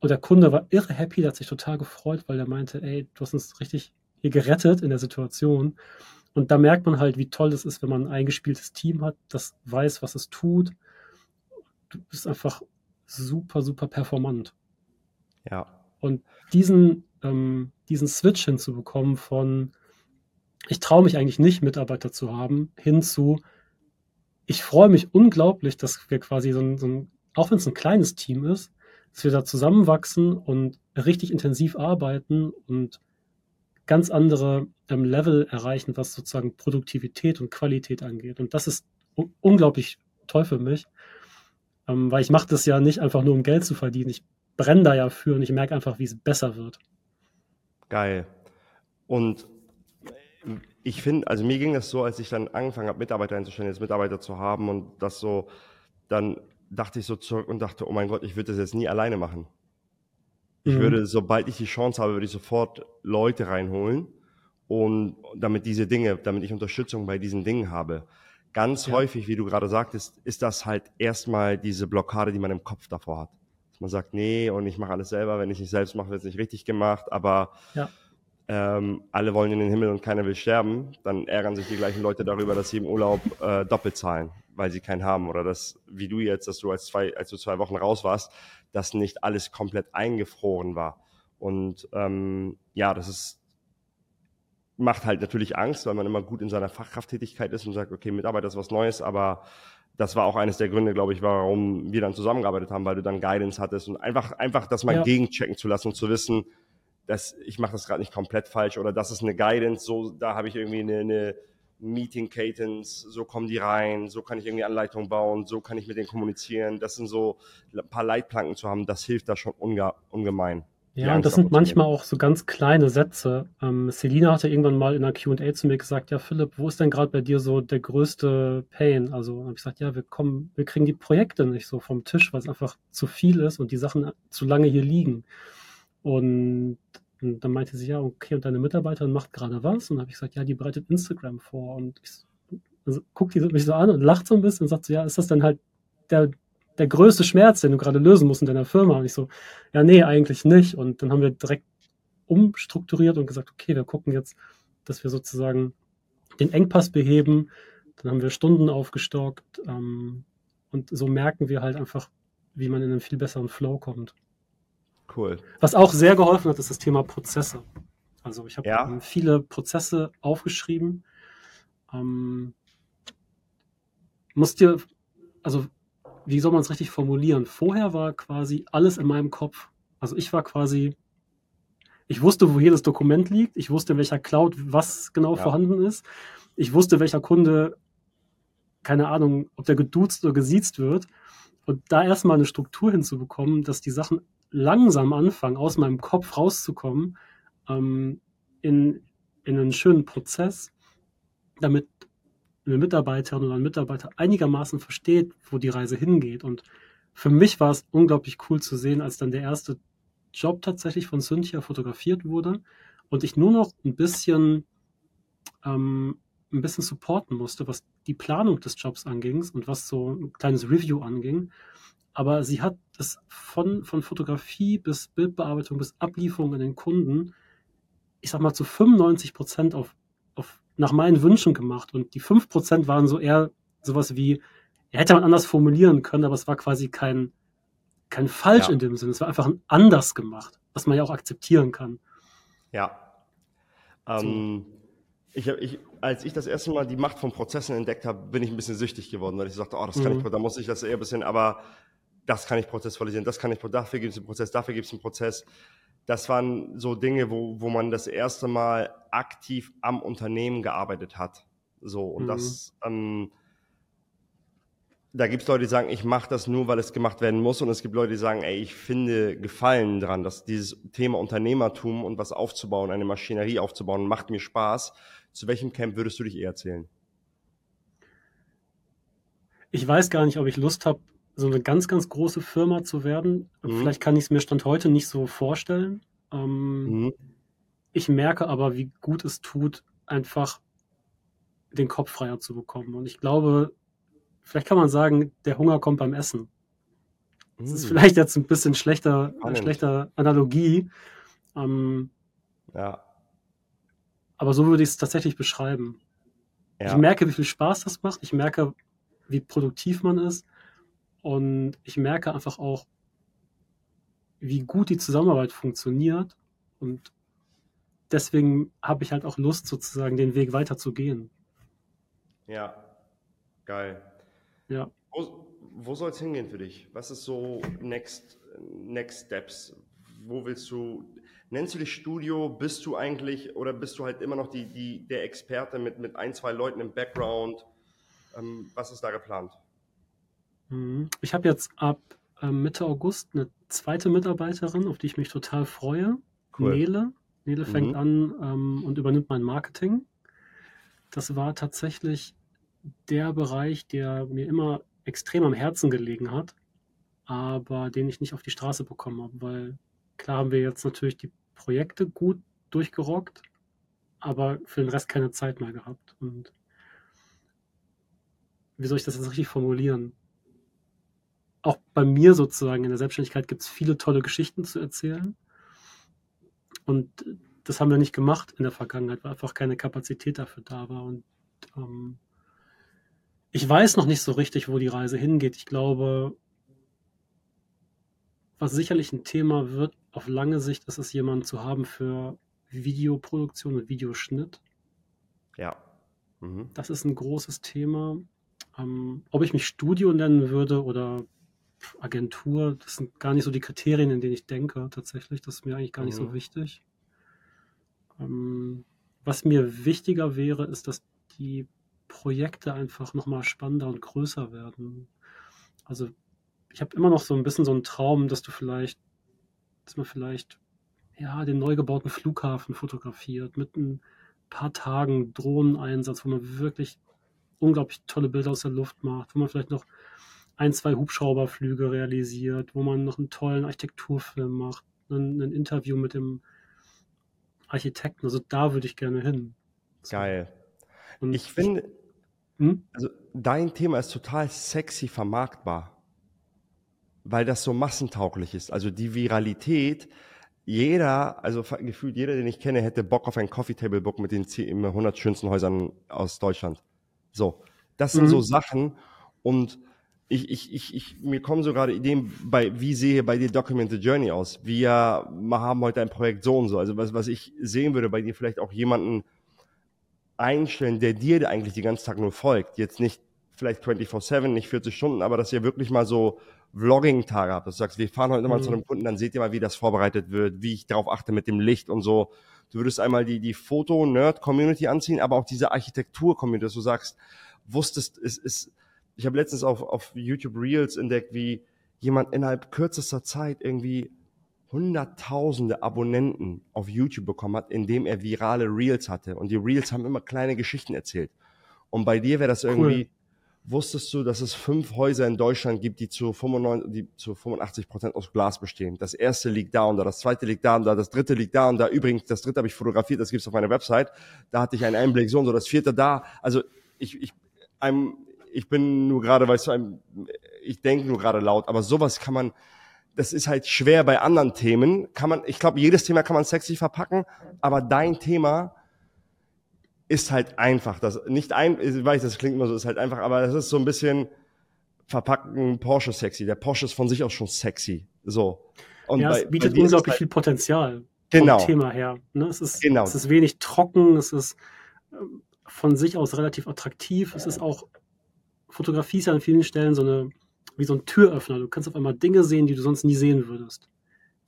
Und der Kunde war irre happy, der hat sich total gefreut, weil er meinte, ey, du hast uns richtig hier gerettet in der Situation. Und da merkt man halt, wie toll es ist, wenn man ein eingespieltes Team hat, das weiß, was es tut. Du bist einfach super, super performant. Ja. Und diesen, ähm, diesen Switch hinzubekommen von, ich traue mich eigentlich nicht, Mitarbeiter zu haben, hin zu, ich freue mich unglaublich, dass wir quasi so ein, so ein auch wenn es ein kleines Team ist, dass wir da zusammenwachsen und richtig intensiv arbeiten und ganz andere ähm, Level erreichen, was sozusagen Produktivität und Qualität angeht. Und das ist unglaublich toll für mich, ähm, weil ich mache das ja nicht einfach nur, um Geld zu verdienen. Ich brenne da ja für und ich merke einfach, wie es besser wird. Geil. Und ich finde, also mir ging das so, als ich dann angefangen habe, Mitarbeiter einzustellen, jetzt Mitarbeiter zu haben und das so, dann dachte ich so zurück und dachte, oh mein Gott, ich würde das jetzt nie alleine machen. Ich mhm. würde, sobald ich die Chance habe, würde ich sofort Leute reinholen und damit diese Dinge, damit ich Unterstützung bei diesen Dingen habe. Ganz ja. häufig, wie du gerade sagtest, ist das halt erstmal diese Blockade, die man im Kopf davor hat. Dass man sagt, nee, und ich mache alles selber, wenn ich nicht selbst mache, wird es nicht richtig gemacht, aber ja. Ähm, alle wollen in den Himmel und keiner will sterben, dann ärgern sich die gleichen Leute darüber, dass sie im Urlaub äh, doppelt zahlen, weil sie keinen haben. Oder dass, wie du jetzt, dass du als, zwei, als du zwei Wochen raus warst, dass nicht alles komplett eingefroren war. Und ähm, ja, das ist macht halt natürlich Angst, weil man immer gut in seiner Fachkrafttätigkeit ist und sagt, okay, Mitarbeiter ist was Neues, aber das war auch eines der Gründe, glaube ich, warum wir dann zusammengearbeitet haben, weil du dann Guidance hattest und einfach, einfach das mal ja. gegenchecken zu lassen und zu wissen, dass ich mache das gerade nicht komplett falsch oder das ist eine Guidance, so da habe ich irgendwie eine, eine Meeting Cadence, so kommen die rein, so kann ich irgendwie Anleitungen bauen, so kann ich mit denen kommunizieren. Das sind so ein paar Leitplanken zu haben, das hilft da schon unge ungemein. Ja, und das sind manchmal auch so ganz kleine Sätze. Ähm, Selina hatte irgendwann mal in einer Q&A zu mir gesagt, ja Philipp, wo ist denn gerade bei dir so der größte Pain? Also habe ich gesagt, ja, wir kommen, wir kriegen die Projekte nicht so vom Tisch, weil es einfach zu viel ist und die Sachen zu lange hier liegen. Und und dann meinte sie, ja, okay, und deine Mitarbeiterin macht gerade was? Und dann habe ich gesagt, ja, die bereitet Instagram vor. Und ich also, guckt die mich so an und lacht so ein bisschen und sagt so, ja, ist das dann halt der, der größte Schmerz, den du gerade lösen musst in deiner Firma? Und ich so, ja, nee, eigentlich nicht. Und dann haben wir direkt umstrukturiert und gesagt, okay, wir gucken jetzt, dass wir sozusagen den Engpass beheben. Dann haben wir Stunden aufgestockt. Ähm, und so merken wir halt einfach, wie man in einen viel besseren Flow kommt. Cool. Was auch sehr geholfen hat, ist das Thema Prozesse. Also ich habe ja. Ähm, viele Prozesse aufgeschrieben. Ähm, musst dir, also wie soll man es richtig formulieren? Vorher war quasi alles in meinem Kopf. Also ich war quasi, ich wusste, wo jedes Dokument liegt. Ich wusste, in welcher Cloud was genau ja. vorhanden ist. Ich wusste, welcher Kunde, keine Ahnung, ob der geduzt oder gesiezt wird. Und da erstmal eine Struktur hinzubekommen, dass die Sachen langsam anfangen, aus meinem Kopf rauszukommen, ähm, in, in einen schönen Prozess, damit eine Mitarbeiterin oder ein Mitarbeiter einigermaßen versteht, wo die Reise hingeht. Und für mich war es unglaublich cool zu sehen, als dann der erste Job tatsächlich von Cynthia fotografiert wurde und ich nur noch ein bisschen, ähm, ein bisschen supporten musste, was die Planung des Jobs anging und was so ein kleines Review anging aber sie hat es von, von Fotografie bis Bildbearbeitung bis Ablieferung an den Kunden, ich sag mal zu 95 Prozent auf, auf, nach meinen Wünschen gemacht. Und die 5 Prozent waren so eher sowas wie, er hätte man anders formulieren können, aber es war quasi kein, kein Falsch ja. in dem Sinne. Es war einfach ein anders gemacht, was man ja auch akzeptieren kann. Ja. Ähm, so. ich, ich, als ich das erste Mal die Macht von Prozessen entdeckt habe, bin ich ein bisschen süchtig geworden, weil ich sagte, oh, das kann mhm. ich, da muss ich das eher ein bisschen, aber das kann ich prozessualisieren, das kann ich, dafür gibt es einen Prozess, dafür gibt es einen Prozess. Das waren so Dinge, wo, wo man das erste Mal aktiv am Unternehmen gearbeitet hat. So, und mhm. das, ähm, da gibt es Leute, die sagen, ich mache das nur, weil es gemacht werden muss. Und es gibt Leute, die sagen, ey, ich finde Gefallen dran, dass dieses Thema Unternehmertum und was aufzubauen, eine Maschinerie aufzubauen, macht mir Spaß. Zu welchem Camp würdest du dich eher zählen? Ich weiß gar nicht, ob ich Lust habe, so eine ganz, ganz große Firma zu werden. Mhm. Vielleicht kann ich es mir Stand heute nicht so vorstellen. Ähm, mhm. Ich merke aber, wie gut es tut, einfach den Kopf freier zu bekommen. Und ich glaube, vielleicht kann man sagen, der Hunger kommt beim Essen. Das ist mhm. vielleicht jetzt ein bisschen schlechter, äh, schlechter Analogie. Ähm, ja. Aber so würde ich es tatsächlich beschreiben. Ja. Ich merke, wie viel Spaß das macht. Ich merke, wie produktiv man ist. Und ich merke einfach auch, wie gut die Zusammenarbeit funktioniert. Und deswegen habe ich halt auch Lust, sozusagen den Weg weiterzugehen. Ja, geil. Ja. Wo, wo soll es hingehen für dich? Was ist so next, Next Steps? Wo willst du, nennst du dich Studio? Bist du eigentlich oder bist du halt immer noch die, die, der Experte mit, mit ein, zwei Leuten im Background? Ähm, was ist da geplant? Mhm. Ich habe jetzt ab äh, Mitte August eine zweite Mitarbeiterin, auf die ich mich total freue. Cool. Nele. Nele fängt mhm. an ähm, und übernimmt mein Marketing. Das war tatsächlich der Bereich, der mir immer extrem am Herzen gelegen hat, aber den ich nicht auf die Straße bekommen habe, weil klar haben wir jetzt natürlich die Projekte gut durchgerockt, aber für den Rest keine Zeit mehr gehabt. Und wie soll ich das jetzt richtig formulieren? Auch bei mir sozusagen in der Selbstständigkeit gibt es viele tolle Geschichten zu erzählen. Und das haben wir nicht gemacht in der Vergangenheit, weil einfach keine Kapazität dafür da war. Und ähm, ich weiß noch nicht so richtig, wo die Reise hingeht. Ich glaube, was sicherlich ein Thema wird auf lange Sicht, ist es, jemanden zu haben für Videoproduktion und Videoschnitt. Ja. Mhm. Das ist ein großes Thema. Ähm, ob ich mich Studio nennen würde oder Agentur, das sind gar nicht so die Kriterien, in denen ich denke, tatsächlich. Das ist mir eigentlich gar nicht mhm. so wichtig. Ähm, was mir wichtiger wäre, ist, dass die Projekte einfach nochmal spannender und größer werden. Also ich habe immer noch so ein bisschen so einen Traum, dass du vielleicht, dass man vielleicht ja den neu gebauten Flughafen fotografiert mit ein paar Tagen Drohneneinsatz, wo man wirklich unglaublich tolle Bilder aus der Luft macht, wo man vielleicht noch ein, zwei Hubschrauberflüge realisiert, wo man noch einen tollen Architekturfilm macht, ein, ein Interview mit dem Architekten. Also da würde ich gerne hin. Geil. Und ich finde, hm? also dein Thema ist total sexy vermarktbar, weil das so massentauglich ist. Also die Viralität, jeder, also gefühlt jeder, den ich kenne, hätte Bock auf ein Coffee Table Book mit den 100 schönsten Häusern aus Deutschland. So, das sind mhm. so Sachen und ich, ich, ich, ich, mir kommen so gerade Ideen bei, wie sehe bei dir Documented Journey aus? Wir haben heute ein Projekt so und so. Also was, was ich sehen würde bei dir vielleicht auch jemanden einstellen, der dir eigentlich den ganzen Tag nur folgt. Jetzt nicht vielleicht 24-7, nicht 40 Stunden, aber dass ihr wirklich mal so Vlogging-Tage habt. Dass du sagst, wir fahren heute mhm. mal zu einem Kunden, dann seht ihr mal, wie das vorbereitet wird, wie ich darauf achte mit dem Licht und so. Du würdest einmal die, die Foto-Nerd-Community anziehen, aber auch diese Architektur-Community, dass du sagst, wusstest, es ist, ich habe letztens auf, auf YouTube Reels entdeckt, wie jemand innerhalb kürzester Zeit irgendwie hunderttausende Abonnenten auf YouTube bekommen hat, indem er virale Reels hatte. Und die Reels haben immer kleine Geschichten erzählt. Und bei dir wäre das irgendwie, cool. wusstest du, dass es fünf Häuser in Deutschland gibt, die zu, 95, die zu 85 Prozent aus Glas bestehen. Das erste liegt da und da, das zweite liegt da und da, das dritte liegt da und da. Übrigens, das dritte habe ich fotografiert, das gibt's auf meiner Website. Da hatte ich einen Einblick so und so, das vierte da. Also ich, ich, einem, ich bin nur gerade, weißt du, ich denke nur gerade laut, aber sowas kann man, das ist halt schwer bei anderen Themen. Kann man, ich glaube, jedes Thema kann man sexy verpacken, aber dein Thema ist halt einfach. Das nicht ein, ich weiß, das klingt immer so, ist halt einfach, aber das ist so ein bisschen verpacken Porsche sexy. Der Porsche ist von sich aus schon sexy. So. Und ja, bei, es bietet unglaublich halt, viel Potenzial. Genau. Vom Thema her. Ne? Es ist, genau. es ist wenig trocken, es ist ähm, von sich aus relativ attraktiv. Es ist auch Fotografie ist ja an vielen Stellen so eine, wie so ein Türöffner. Du kannst auf einmal Dinge sehen, die du sonst nie sehen würdest.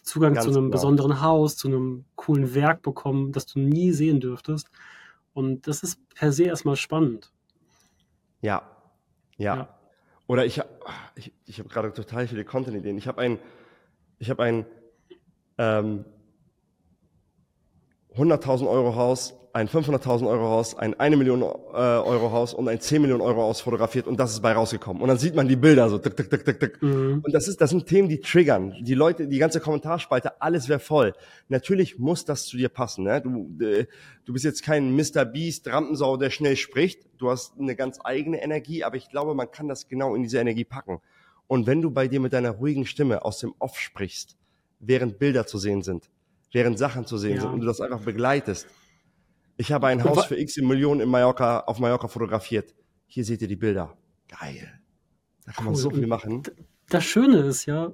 Zugang Ganz zu einem genau. besonderen Haus, zu einem coolen Werk bekommen, das du nie sehen dürftest. Und das ist per se erstmal spannend. Ja, ja. ja. Oder ich, ich, ich habe gerade total viele Content-Ideen. Ich habe ein, ich habe ein ähm, 100.000 Euro Haus ein 500.000 Euro Haus, ein 1 Million äh, Euro Haus und ein 10 Millionen Euro Haus fotografiert und das ist bei rausgekommen. Und dann sieht man die Bilder so, tick, tick, tick, tick, tick. Mhm. Und das ist, das sind Themen, die triggern. Die Leute, die ganze Kommentarspalte, alles wäre voll. Natürlich muss das zu dir passen. Ne? Du, äh, du bist jetzt kein Mr. Beast, Rampensau, der schnell spricht. Du hast eine ganz eigene Energie, aber ich glaube, man kann das genau in diese Energie packen. Und wenn du bei dir mit deiner ruhigen Stimme aus dem Off sprichst, während Bilder zu sehen sind, während Sachen zu sehen ja. sind und du das einfach begleitest, ich habe ein Haus für x Millionen in Mallorca, auf Mallorca fotografiert. Hier seht ihr die Bilder. Geil. Da kann cool. man so viel machen. Das Schöne ist ja,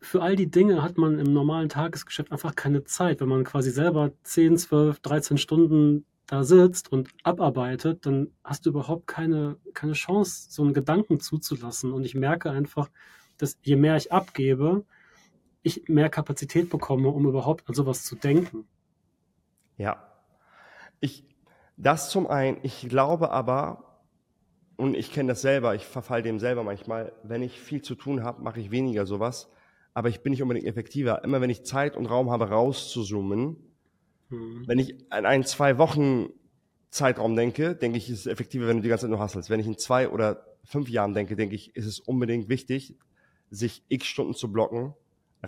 für all die Dinge hat man im normalen Tagesgeschäft einfach keine Zeit. Wenn man quasi selber 10, 12, 13 Stunden da sitzt und abarbeitet, dann hast du überhaupt keine, keine Chance, so einen Gedanken zuzulassen. Und ich merke einfach, dass je mehr ich abgebe, ich mehr Kapazität bekomme, um überhaupt an sowas zu denken. Ja. Ich, das zum einen, ich glaube aber, und ich kenne das selber, ich verfall dem selber manchmal, wenn ich viel zu tun habe, mache ich weniger sowas, aber ich bin nicht unbedingt effektiver. Immer wenn ich Zeit und Raum habe, rauszuzoomen, mhm. wenn ich an einen zwei Wochen Zeitraum denke, denke ich, ist es effektiver, wenn du die ganze Zeit nur hasselst. Wenn ich in zwei oder fünf Jahren denke, denke ich, ist es unbedingt wichtig, sich x Stunden zu blocken,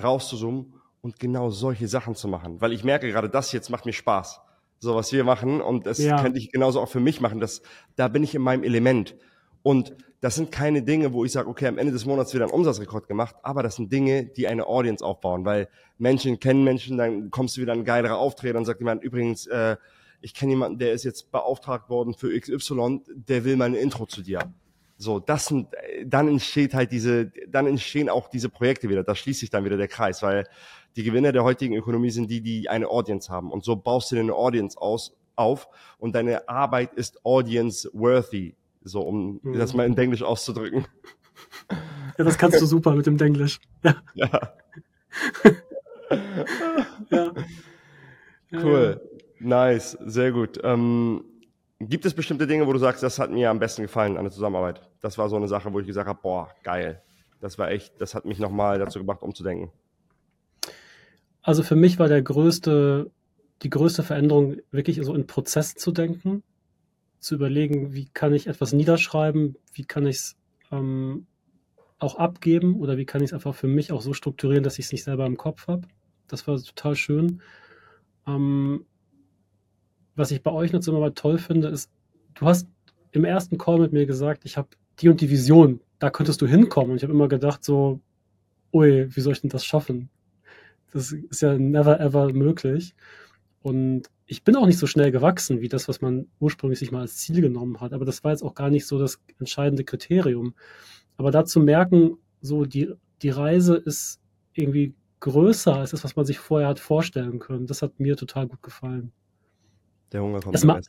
rauszuzoomen und genau solche Sachen zu machen. Weil ich merke gerade, das jetzt macht mir Spaß. So was wir machen und das ja. könnte ich genauso auch für mich machen. Das, da bin ich in meinem Element. Und das sind keine Dinge, wo ich sage, okay, am Ende des Monats wieder ein Umsatzrekord gemacht, aber das sind Dinge, die eine Audience aufbauen, weil Menschen kennen Menschen, dann kommst du wieder ein geilerer Auftritt, dann sagt jemand, übrigens, äh, ich kenne jemanden, der ist jetzt beauftragt worden für XY, der will mal ein Intro zu dir. So, das sind, dann entsteht halt diese, dann entstehen auch diese Projekte wieder. Da schließt sich dann wieder der Kreis, weil die Gewinner der heutigen Ökonomie sind die, die eine Audience haben. Und so baust du eine Audience aus, auf und deine Arbeit ist audience worthy. So, um mhm. das mal in Englisch auszudrücken. Ja, das kannst du super mit dem Englisch. Ja. Ja. ja. Cool. Nice. Sehr gut. Ähm, Gibt es bestimmte Dinge, wo du sagst, das hat mir am besten gefallen an der Zusammenarbeit? Das war so eine Sache, wo ich gesagt habe, boah, geil. Das war echt, das hat mich nochmal dazu gebracht, umzudenken. Also für mich war der größte, die größte Veränderung wirklich so in Prozess zu denken, zu überlegen, wie kann ich etwas niederschreiben, wie kann ich es ähm, auch abgeben oder wie kann ich es einfach für mich auch so strukturieren, dass ich es nicht selber im Kopf habe. Das war total schön. Ähm, was ich bei euch jetzt immer mal toll finde, ist, du hast im ersten Call mit mir gesagt, ich habe die und die Vision, da könntest du hinkommen. Und ich habe immer gedacht, so, ui, wie soll ich denn das schaffen? Das ist ja never ever möglich. Und ich bin auch nicht so schnell gewachsen, wie das, was man ursprünglich sich mal als Ziel genommen hat. Aber das war jetzt auch gar nicht so das entscheidende Kriterium. Aber da zu merken, so die, die Reise ist irgendwie größer als das, was man sich vorher hat vorstellen können. Das hat mir total gut gefallen. Der Hunger kommt jetzt mal,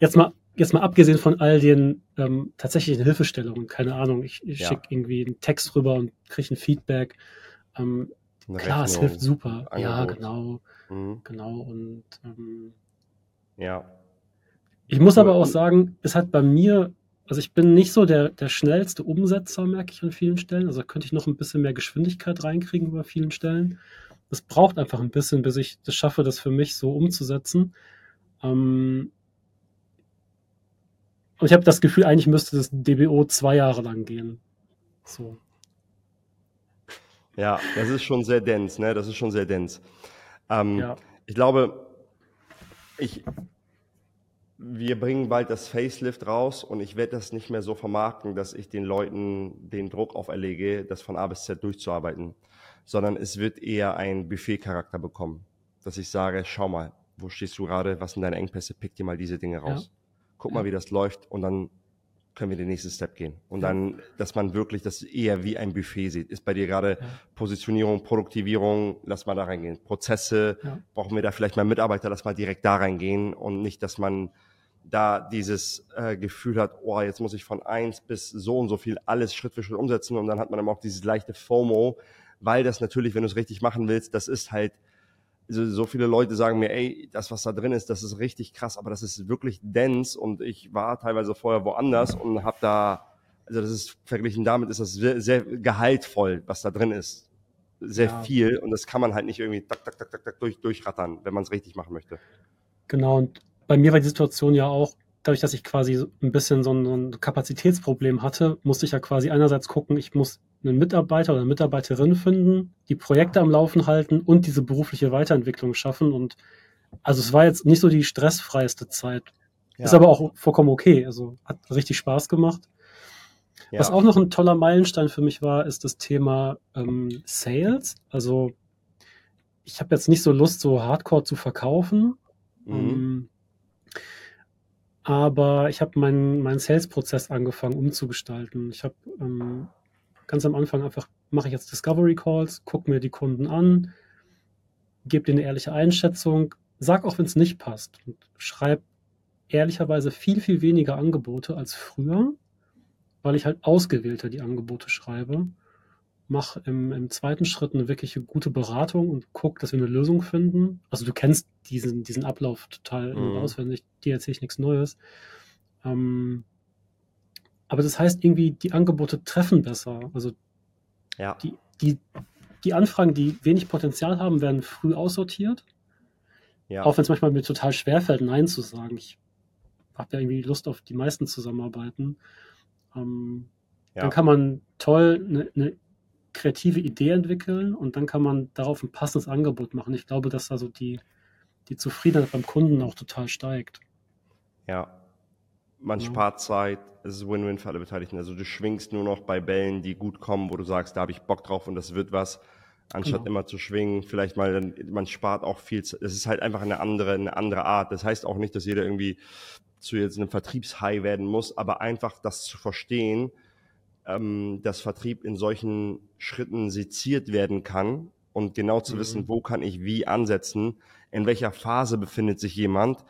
jetzt mal, jetzt mal abgesehen von all den ähm, tatsächlichen Hilfestellungen, keine Ahnung, ich, ich ja. schicke irgendwie einen Text rüber und kriege ein Feedback. Ähm, klar, es hilft super. Angebot. Ja, genau. Mhm. Genau. Und ähm, ja. Ich muss aber auch sagen, es hat bei mir, also ich bin nicht so der, der schnellste Umsetzer, merke ich an vielen Stellen. Also könnte ich noch ein bisschen mehr Geschwindigkeit reinkriegen bei vielen Stellen. Es braucht einfach ein bisschen, bis ich das schaffe, das für mich so umzusetzen. Ähm, und ich habe das Gefühl, eigentlich müsste das DBO zwei Jahre lang gehen. So. Ja, das ist schon sehr dens, ne? Das ist schon sehr dens. Ähm, ja. Ich glaube, ich, wir bringen bald das Facelift raus und ich werde das nicht mehr so vermarkten, dass ich den Leuten den Druck auferlege, das von A bis Z durchzuarbeiten, sondern es wird eher einen Buffet-Charakter bekommen, dass ich sage, schau mal, wo stehst du gerade, was sind deine Engpässe, pick dir mal diese Dinge raus. Ja. Guck ja. mal, wie das läuft und dann können wir den nächsten Step gehen. Und ja. dann, dass man wirklich das eher wie ein Buffet sieht. Ist bei dir gerade Positionierung, Produktivierung, lass mal da reingehen. Prozesse, brauchen wir da vielleicht mal Mitarbeiter, lass mal direkt da reingehen und nicht, dass man da dieses äh, Gefühl hat, oh, jetzt muss ich von eins bis so und so viel alles Schritt für Schritt umsetzen und dann hat man dann auch dieses leichte FOMO, weil das natürlich, wenn du es richtig machen willst, das ist halt so, so viele Leute sagen mir, ey, das, was da drin ist, das ist richtig krass, aber das ist wirklich dense und ich war teilweise vorher woanders und habe da, also das ist verglichen damit, ist das sehr, sehr gehaltvoll, was da drin ist. Sehr ja. viel und das kann man halt nicht irgendwie tak, tak, tak, tak, tak durch, durchrattern, wenn man es richtig machen möchte. Genau, und bei mir war die Situation ja auch, dadurch, dass ich quasi ein bisschen so ein, so ein Kapazitätsproblem hatte, musste ich ja quasi einerseits gucken, ich muss einen Mitarbeiter oder eine Mitarbeiterin finden, die Projekte am Laufen halten und diese berufliche Weiterentwicklung schaffen. Und also es war jetzt nicht so die stressfreiste Zeit. Ja. Ist aber auch vollkommen okay. Also hat richtig Spaß gemacht. Ja. Was auch noch ein toller Meilenstein für mich war, ist das Thema ähm, Sales. Also ich habe jetzt nicht so Lust, so Hardcore zu verkaufen. Mhm. Ähm, aber ich habe meinen mein Sales-Prozess angefangen umzugestalten. Ich habe ähm, ganz am Anfang einfach, mache ich jetzt Discovery Calls, gucke mir die Kunden an, gebe denen eine ehrliche Einschätzung, sag auch, wenn es nicht passt und schreibe ehrlicherweise viel, viel weniger Angebote als früher, weil ich halt ausgewählter die Angebote schreibe mache im, im zweiten Schritt eine wirkliche gute Beratung und gucke, dass wir eine Lösung finden. Also du kennst diesen, diesen Ablauf total mhm. auswendig, dir erzähle ich nichts Neues. Ähm, aber das heißt irgendwie, die Angebote treffen besser. Also ja. die, die, die Anfragen, die wenig Potenzial haben, werden früh aussortiert. Ja. Auch wenn es manchmal mir total schwerfällt, Nein zu sagen. Ich habe ja irgendwie Lust auf die meisten zusammenarbeiten. Ähm, ja. Dann kann man toll eine, eine kreative Idee entwickeln und dann kann man darauf ein passendes Angebot machen. Ich glaube, dass also die, die Zufriedenheit beim Kunden auch total steigt. Ja, man ja. spart Zeit, es ist Win-Win für alle Beteiligten. Also du schwingst nur noch bei Bällen, die gut kommen, wo du sagst, da habe ich Bock drauf und das wird was, anstatt genau. immer zu schwingen. Vielleicht mal, man spart auch viel. Es ist halt einfach eine andere, eine andere Art. Das heißt auch nicht, dass jeder irgendwie zu jetzt einem Vertriebshigh werden muss, aber einfach das zu verstehen, ähm, dass Vertrieb in solchen Schritten seziert werden kann und genau zu mhm. wissen, wo kann ich wie ansetzen, in welcher Phase befindet sich jemand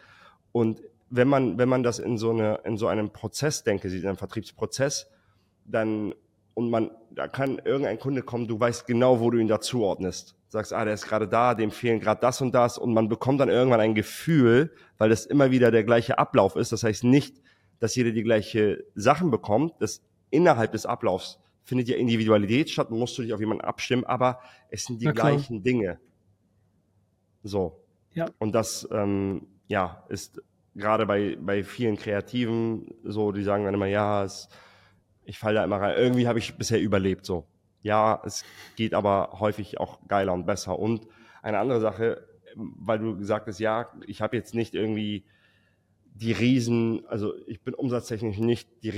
und wenn man, wenn man das in so, eine, in so einem Prozess denke, sieht, einem Vertriebsprozess, dann, und man, da kann irgendein Kunde kommen, du weißt genau, wo du ihn dazuordnest. Sagst, ah, der ist gerade da, dem fehlen gerade das und das, und man bekommt dann irgendwann ein Gefühl, weil das immer wieder der gleiche Ablauf ist. Das heißt nicht, dass jeder die gleiche Sachen bekommt. Das innerhalb des Ablaufs findet ja Individualität statt, musst du dich auf jemanden abstimmen, aber es sind die gleichen Dinge. So. Ja. Und das, ähm, ja, ist gerade bei, bei vielen Kreativen so, die sagen dann immer, ja, es, ich falle da immer rein. Irgendwie habe ich bisher überlebt so. Ja, es geht aber häufig auch geiler und besser. Und eine andere Sache, weil du gesagt hast, ja, ich habe jetzt nicht irgendwie die Riesen, also ich bin umsatztechnisch nicht die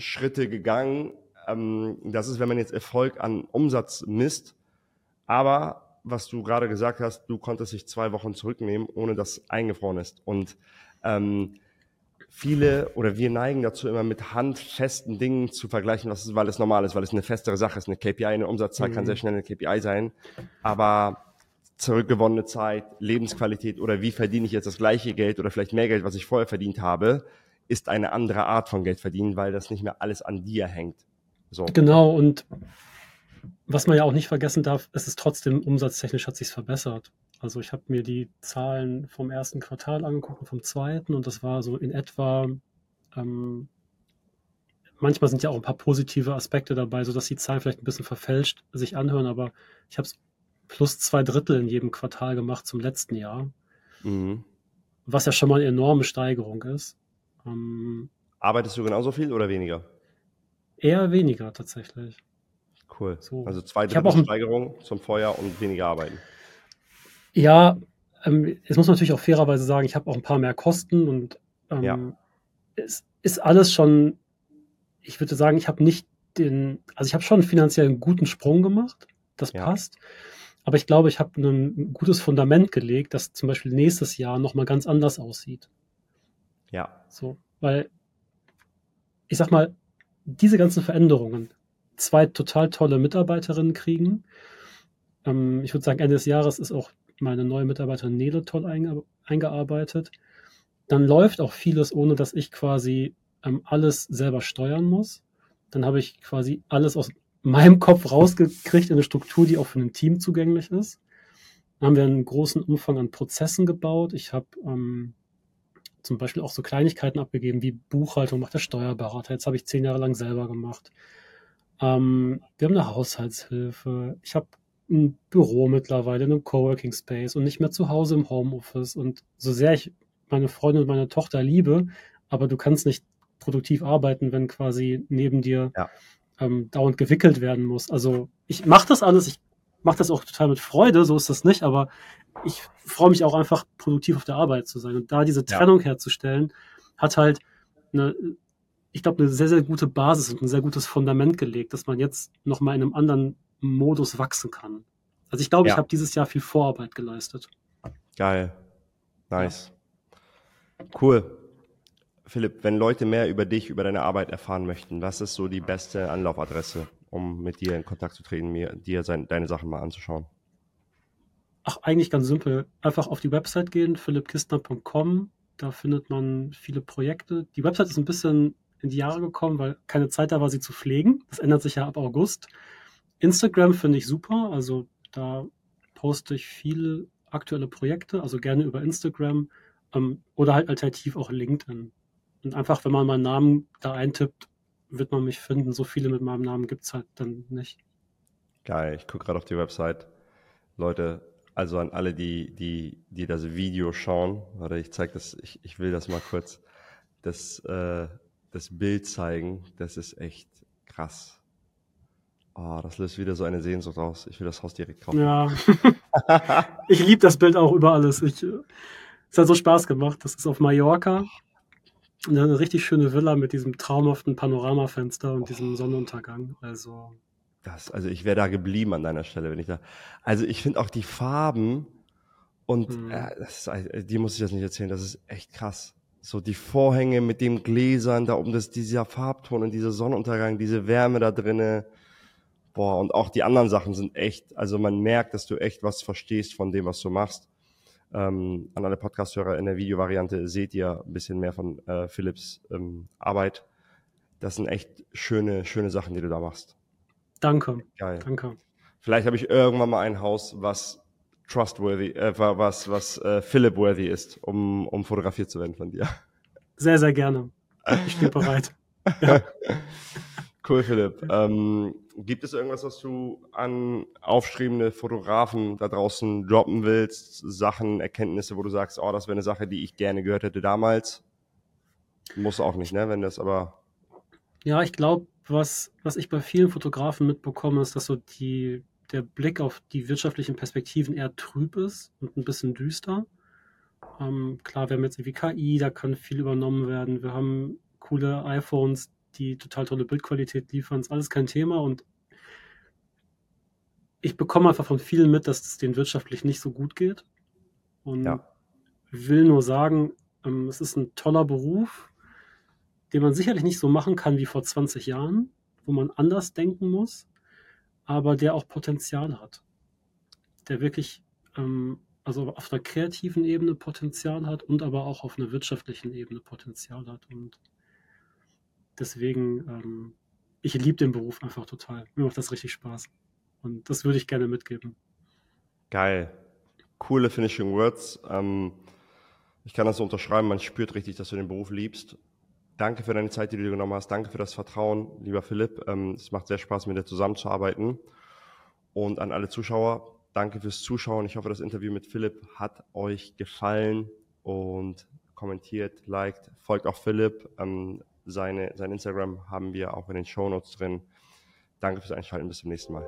Riesenschritte gegangen. Ähm, das ist, wenn man jetzt Erfolg an Umsatz misst. Aber was du gerade gesagt hast, du konntest dich zwei Wochen zurücknehmen, ohne dass eingefroren ist. Und ähm, viele oder wir neigen dazu, immer mit handfesten Dingen zu vergleichen, was weil es normal ist, weil es eine festere Sache ist. Eine KPI, eine Umsatzzahl mhm. kann sehr schnell eine KPI sein. Aber zurückgewonnene Zeit, Lebensqualität oder wie verdiene ich jetzt das gleiche Geld oder vielleicht mehr Geld, was ich vorher verdient habe, ist eine andere Art von Geld verdienen, weil das nicht mehr alles an dir hängt. So. Genau, und was man ja auch nicht vergessen darf, es ist trotzdem umsatztechnisch hat sich verbessert. Also ich habe mir die Zahlen vom ersten Quartal angeguckt und vom zweiten und das war so in etwa, ähm, manchmal sind ja auch ein paar positive Aspekte dabei, sodass die Zahlen vielleicht ein bisschen verfälscht sich anhören, aber ich habe es plus zwei Drittel in jedem Quartal gemacht zum letzten Jahr. Mhm. Was ja schon mal eine enorme Steigerung ist. Ähm, Arbeitest du genauso viel oder weniger? Eher weniger tatsächlich. Cool. So. Also zwei Drittel Steigerung zum Vorjahr und weniger arbeiten. Ja, ähm, jetzt muss man natürlich auch fairerweise sagen, ich habe auch ein paar mehr Kosten und ähm, ja. es ist alles schon, ich würde sagen, ich habe nicht den, also ich habe schon finanziell einen guten Sprung gemacht, das ja. passt. Aber ich glaube, ich habe ein gutes Fundament gelegt, das zum Beispiel nächstes Jahr nochmal ganz anders aussieht. Ja. So, weil ich sag mal, diese ganzen Veränderungen, zwei total tolle Mitarbeiterinnen kriegen. Ähm, ich würde sagen, Ende des Jahres ist auch meine neue Mitarbeiterin Nele toll einge eingearbeitet. Dann läuft auch vieles, ohne dass ich quasi ähm, alles selber steuern muss. Dann habe ich quasi alles aus meinem Kopf rausgekriegt in eine Struktur, die auch für ein Team zugänglich ist. Dann haben wir einen großen Umfang an Prozessen gebaut. Ich habe ähm, zum Beispiel auch so Kleinigkeiten abgegeben wie Buchhaltung macht der Steuerberater. Jetzt habe ich zehn Jahre lang selber gemacht. Ähm, wir haben eine Haushaltshilfe. Ich habe ein Büro mittlerweile, einen Coworking Space und nicht mehr zu Hause im Homeoffice. Und so sehr ich meine Freundin und meine Tochter liebe, aber du kannst nicht produktiv arbeiten, wenn quasi neben dir ja. ähm, dauernd gewickelt werden muss. Also ich mache das alles, ich mache das auch total mit Freude, so ist das nicht, aber ich freue mich auch einfach produktiv auf der Arbeit zu sein. Und da diese Trennung ja. herzustellen, hat halt eine ich glaube, eine sehr, sehr gute Basis und ein sehr gutes Fundament gelegt, dass man jetzt nochmal in einem anderen Modus wachsen kann. Also ich glaube, ja. ich habe dieses Jahr viel Vorarbeit geleistet. Geil. Nice. Ja. Cool. Philipp, wenn Leute mehr über dich, über deine Arbeit erfahren möchten, was ist so die beste Anlaufadresse, um mit dir in Kontakt zu treten, mir, dir sein, deine Sachen mal anzuschauen? Ach, eigentlich ganz simpel. Einfach auf die Website gehen, philippkistner.com. Da findet man viele Projekte. Die Website ist ein bisschen in die Jahre gekommen, weil keine Zeit da war, sie zu pflegen. Das ändert sich ja ab August. Instagram finde ich super. Also da poste ich viele aktuelle Projekte, also gerne über Instagram ähm, oder halt alternativ auch LinkedIn. Und einfach, wenn man meinen Namen da eintippt, wird man mich finden. So viele mit meinem Namen gibt es halt dann nicht. Geil, ich gucke gerade auf die Website. Leute, also an alle, die, die, die das Video schauen, warte, ich zeige das, ich, ich will das mal kurz, das, äh, das Bild zeigen. Das ist echt krass. Oh, das löst wieder so eine Sehnsucht aus. Ich will das Haus direkt kaufen. Ja. ich liebe das Bild auch über alles. Ich, es hat so Spaß gemacht. Das ist auf Mallorca. Eine richtig schöne Villa mit diesem traumhaften Panoramafenster und diesem Sonnenuntergang. Also. Das, also ich wäre da geblieben an deiner Stelle, wenn ich da. Also ich finde auch die Farben und hm. äh, das ist, die muss ich jetzt nicht erzählen, das ist echt krass. So die Vorhänge mit dem Gläsern, da oben das, dieser Farbton und dieser Sonnenuntergang, diese Wärme da drinnen. Boah, und auch die anderen Sachen sind echt, also man merkt, dass du echt was verstehst von dem, was du machst. Ähm, an alle Podcast-Hörer in der Videovariante seht ihr ein bisschen mehr von äh, Philips ähm, Arbeit. Das sind echt schöne, schöne Sachen, die du da machst. Danke. Geil. Danke. Vielleicht habe ich irgendwann mal ein Haus, was trustworthy, äh, was, was äh, Philip-worthy ist, um, um fotografiert zu werden von dir. Sehr, sehr gerne. Ich stehe bereit. Ja. Cool, Philipp. Ähm, gibt es irgendwas, was du an aufstrebende Fotografen da draußen droppen willst? Sachen, Erkenntnisse, wo du sagst, oh, das wäre eine Sache, die ich gerne gehört hätte damals? Muss auch nicht, ne? Wenn das aber. Ja, ich glaube, was, was ich bei vielen Fotografen mitbekomme, ist, dass so die, der Blick auf die wirtschaftlichen Perspektiven eher trüb ist und ein bisschen düster. Ähm, klar, wir haben jetzt irgendwie KI, da kann viel übernommen werden. Wir haben coole iPhones, die total tolle Bildqualität liefern, ist alles kein Thema und ich bekomme einfach von vielen mit, dass es denen wirtschaftlich nicht so gut geht und ja. will nur sagen, ähm, es ist ein toller Beruf, den man sicherlich nicht so machen kann wie vor 20 Jahren, wo man anders denken muss, aber der auch Potenzial hat. Der wirklich ähm, also auf einer kreativen Ebene Potenzial hat und aber auch auf einer wirtschaftlichen Ebene Potenzial hat. Und deswegen, ähm, ich liebe den Beruf einfach total. Mir macht das richtig Spaß. Und das würde ich gerne mitgeben. Geil. Coole Finishing Words. Ähm, ich kann das so unterschreiben. Man spürt richtig, dass du den Beruf liebst. Danke für deine Zeit, die du dir genommen hast. Danke für das Vertrauen, lieber Philipp. Ähm, es macht sehr Spaß, mit dir zusammenzuarbeiten. Und an alle Zuschauer, danke fürs Zuschauen. Ich hoffe, das Interview mit Philipp hat euch gefallen und kommentiert, liked, folgt auch Philipp. Ähm, seine, sein Instagram haben wir auch in den Show Notes drin. Danke fürs Einschalten. Bis zum nächsten Mal.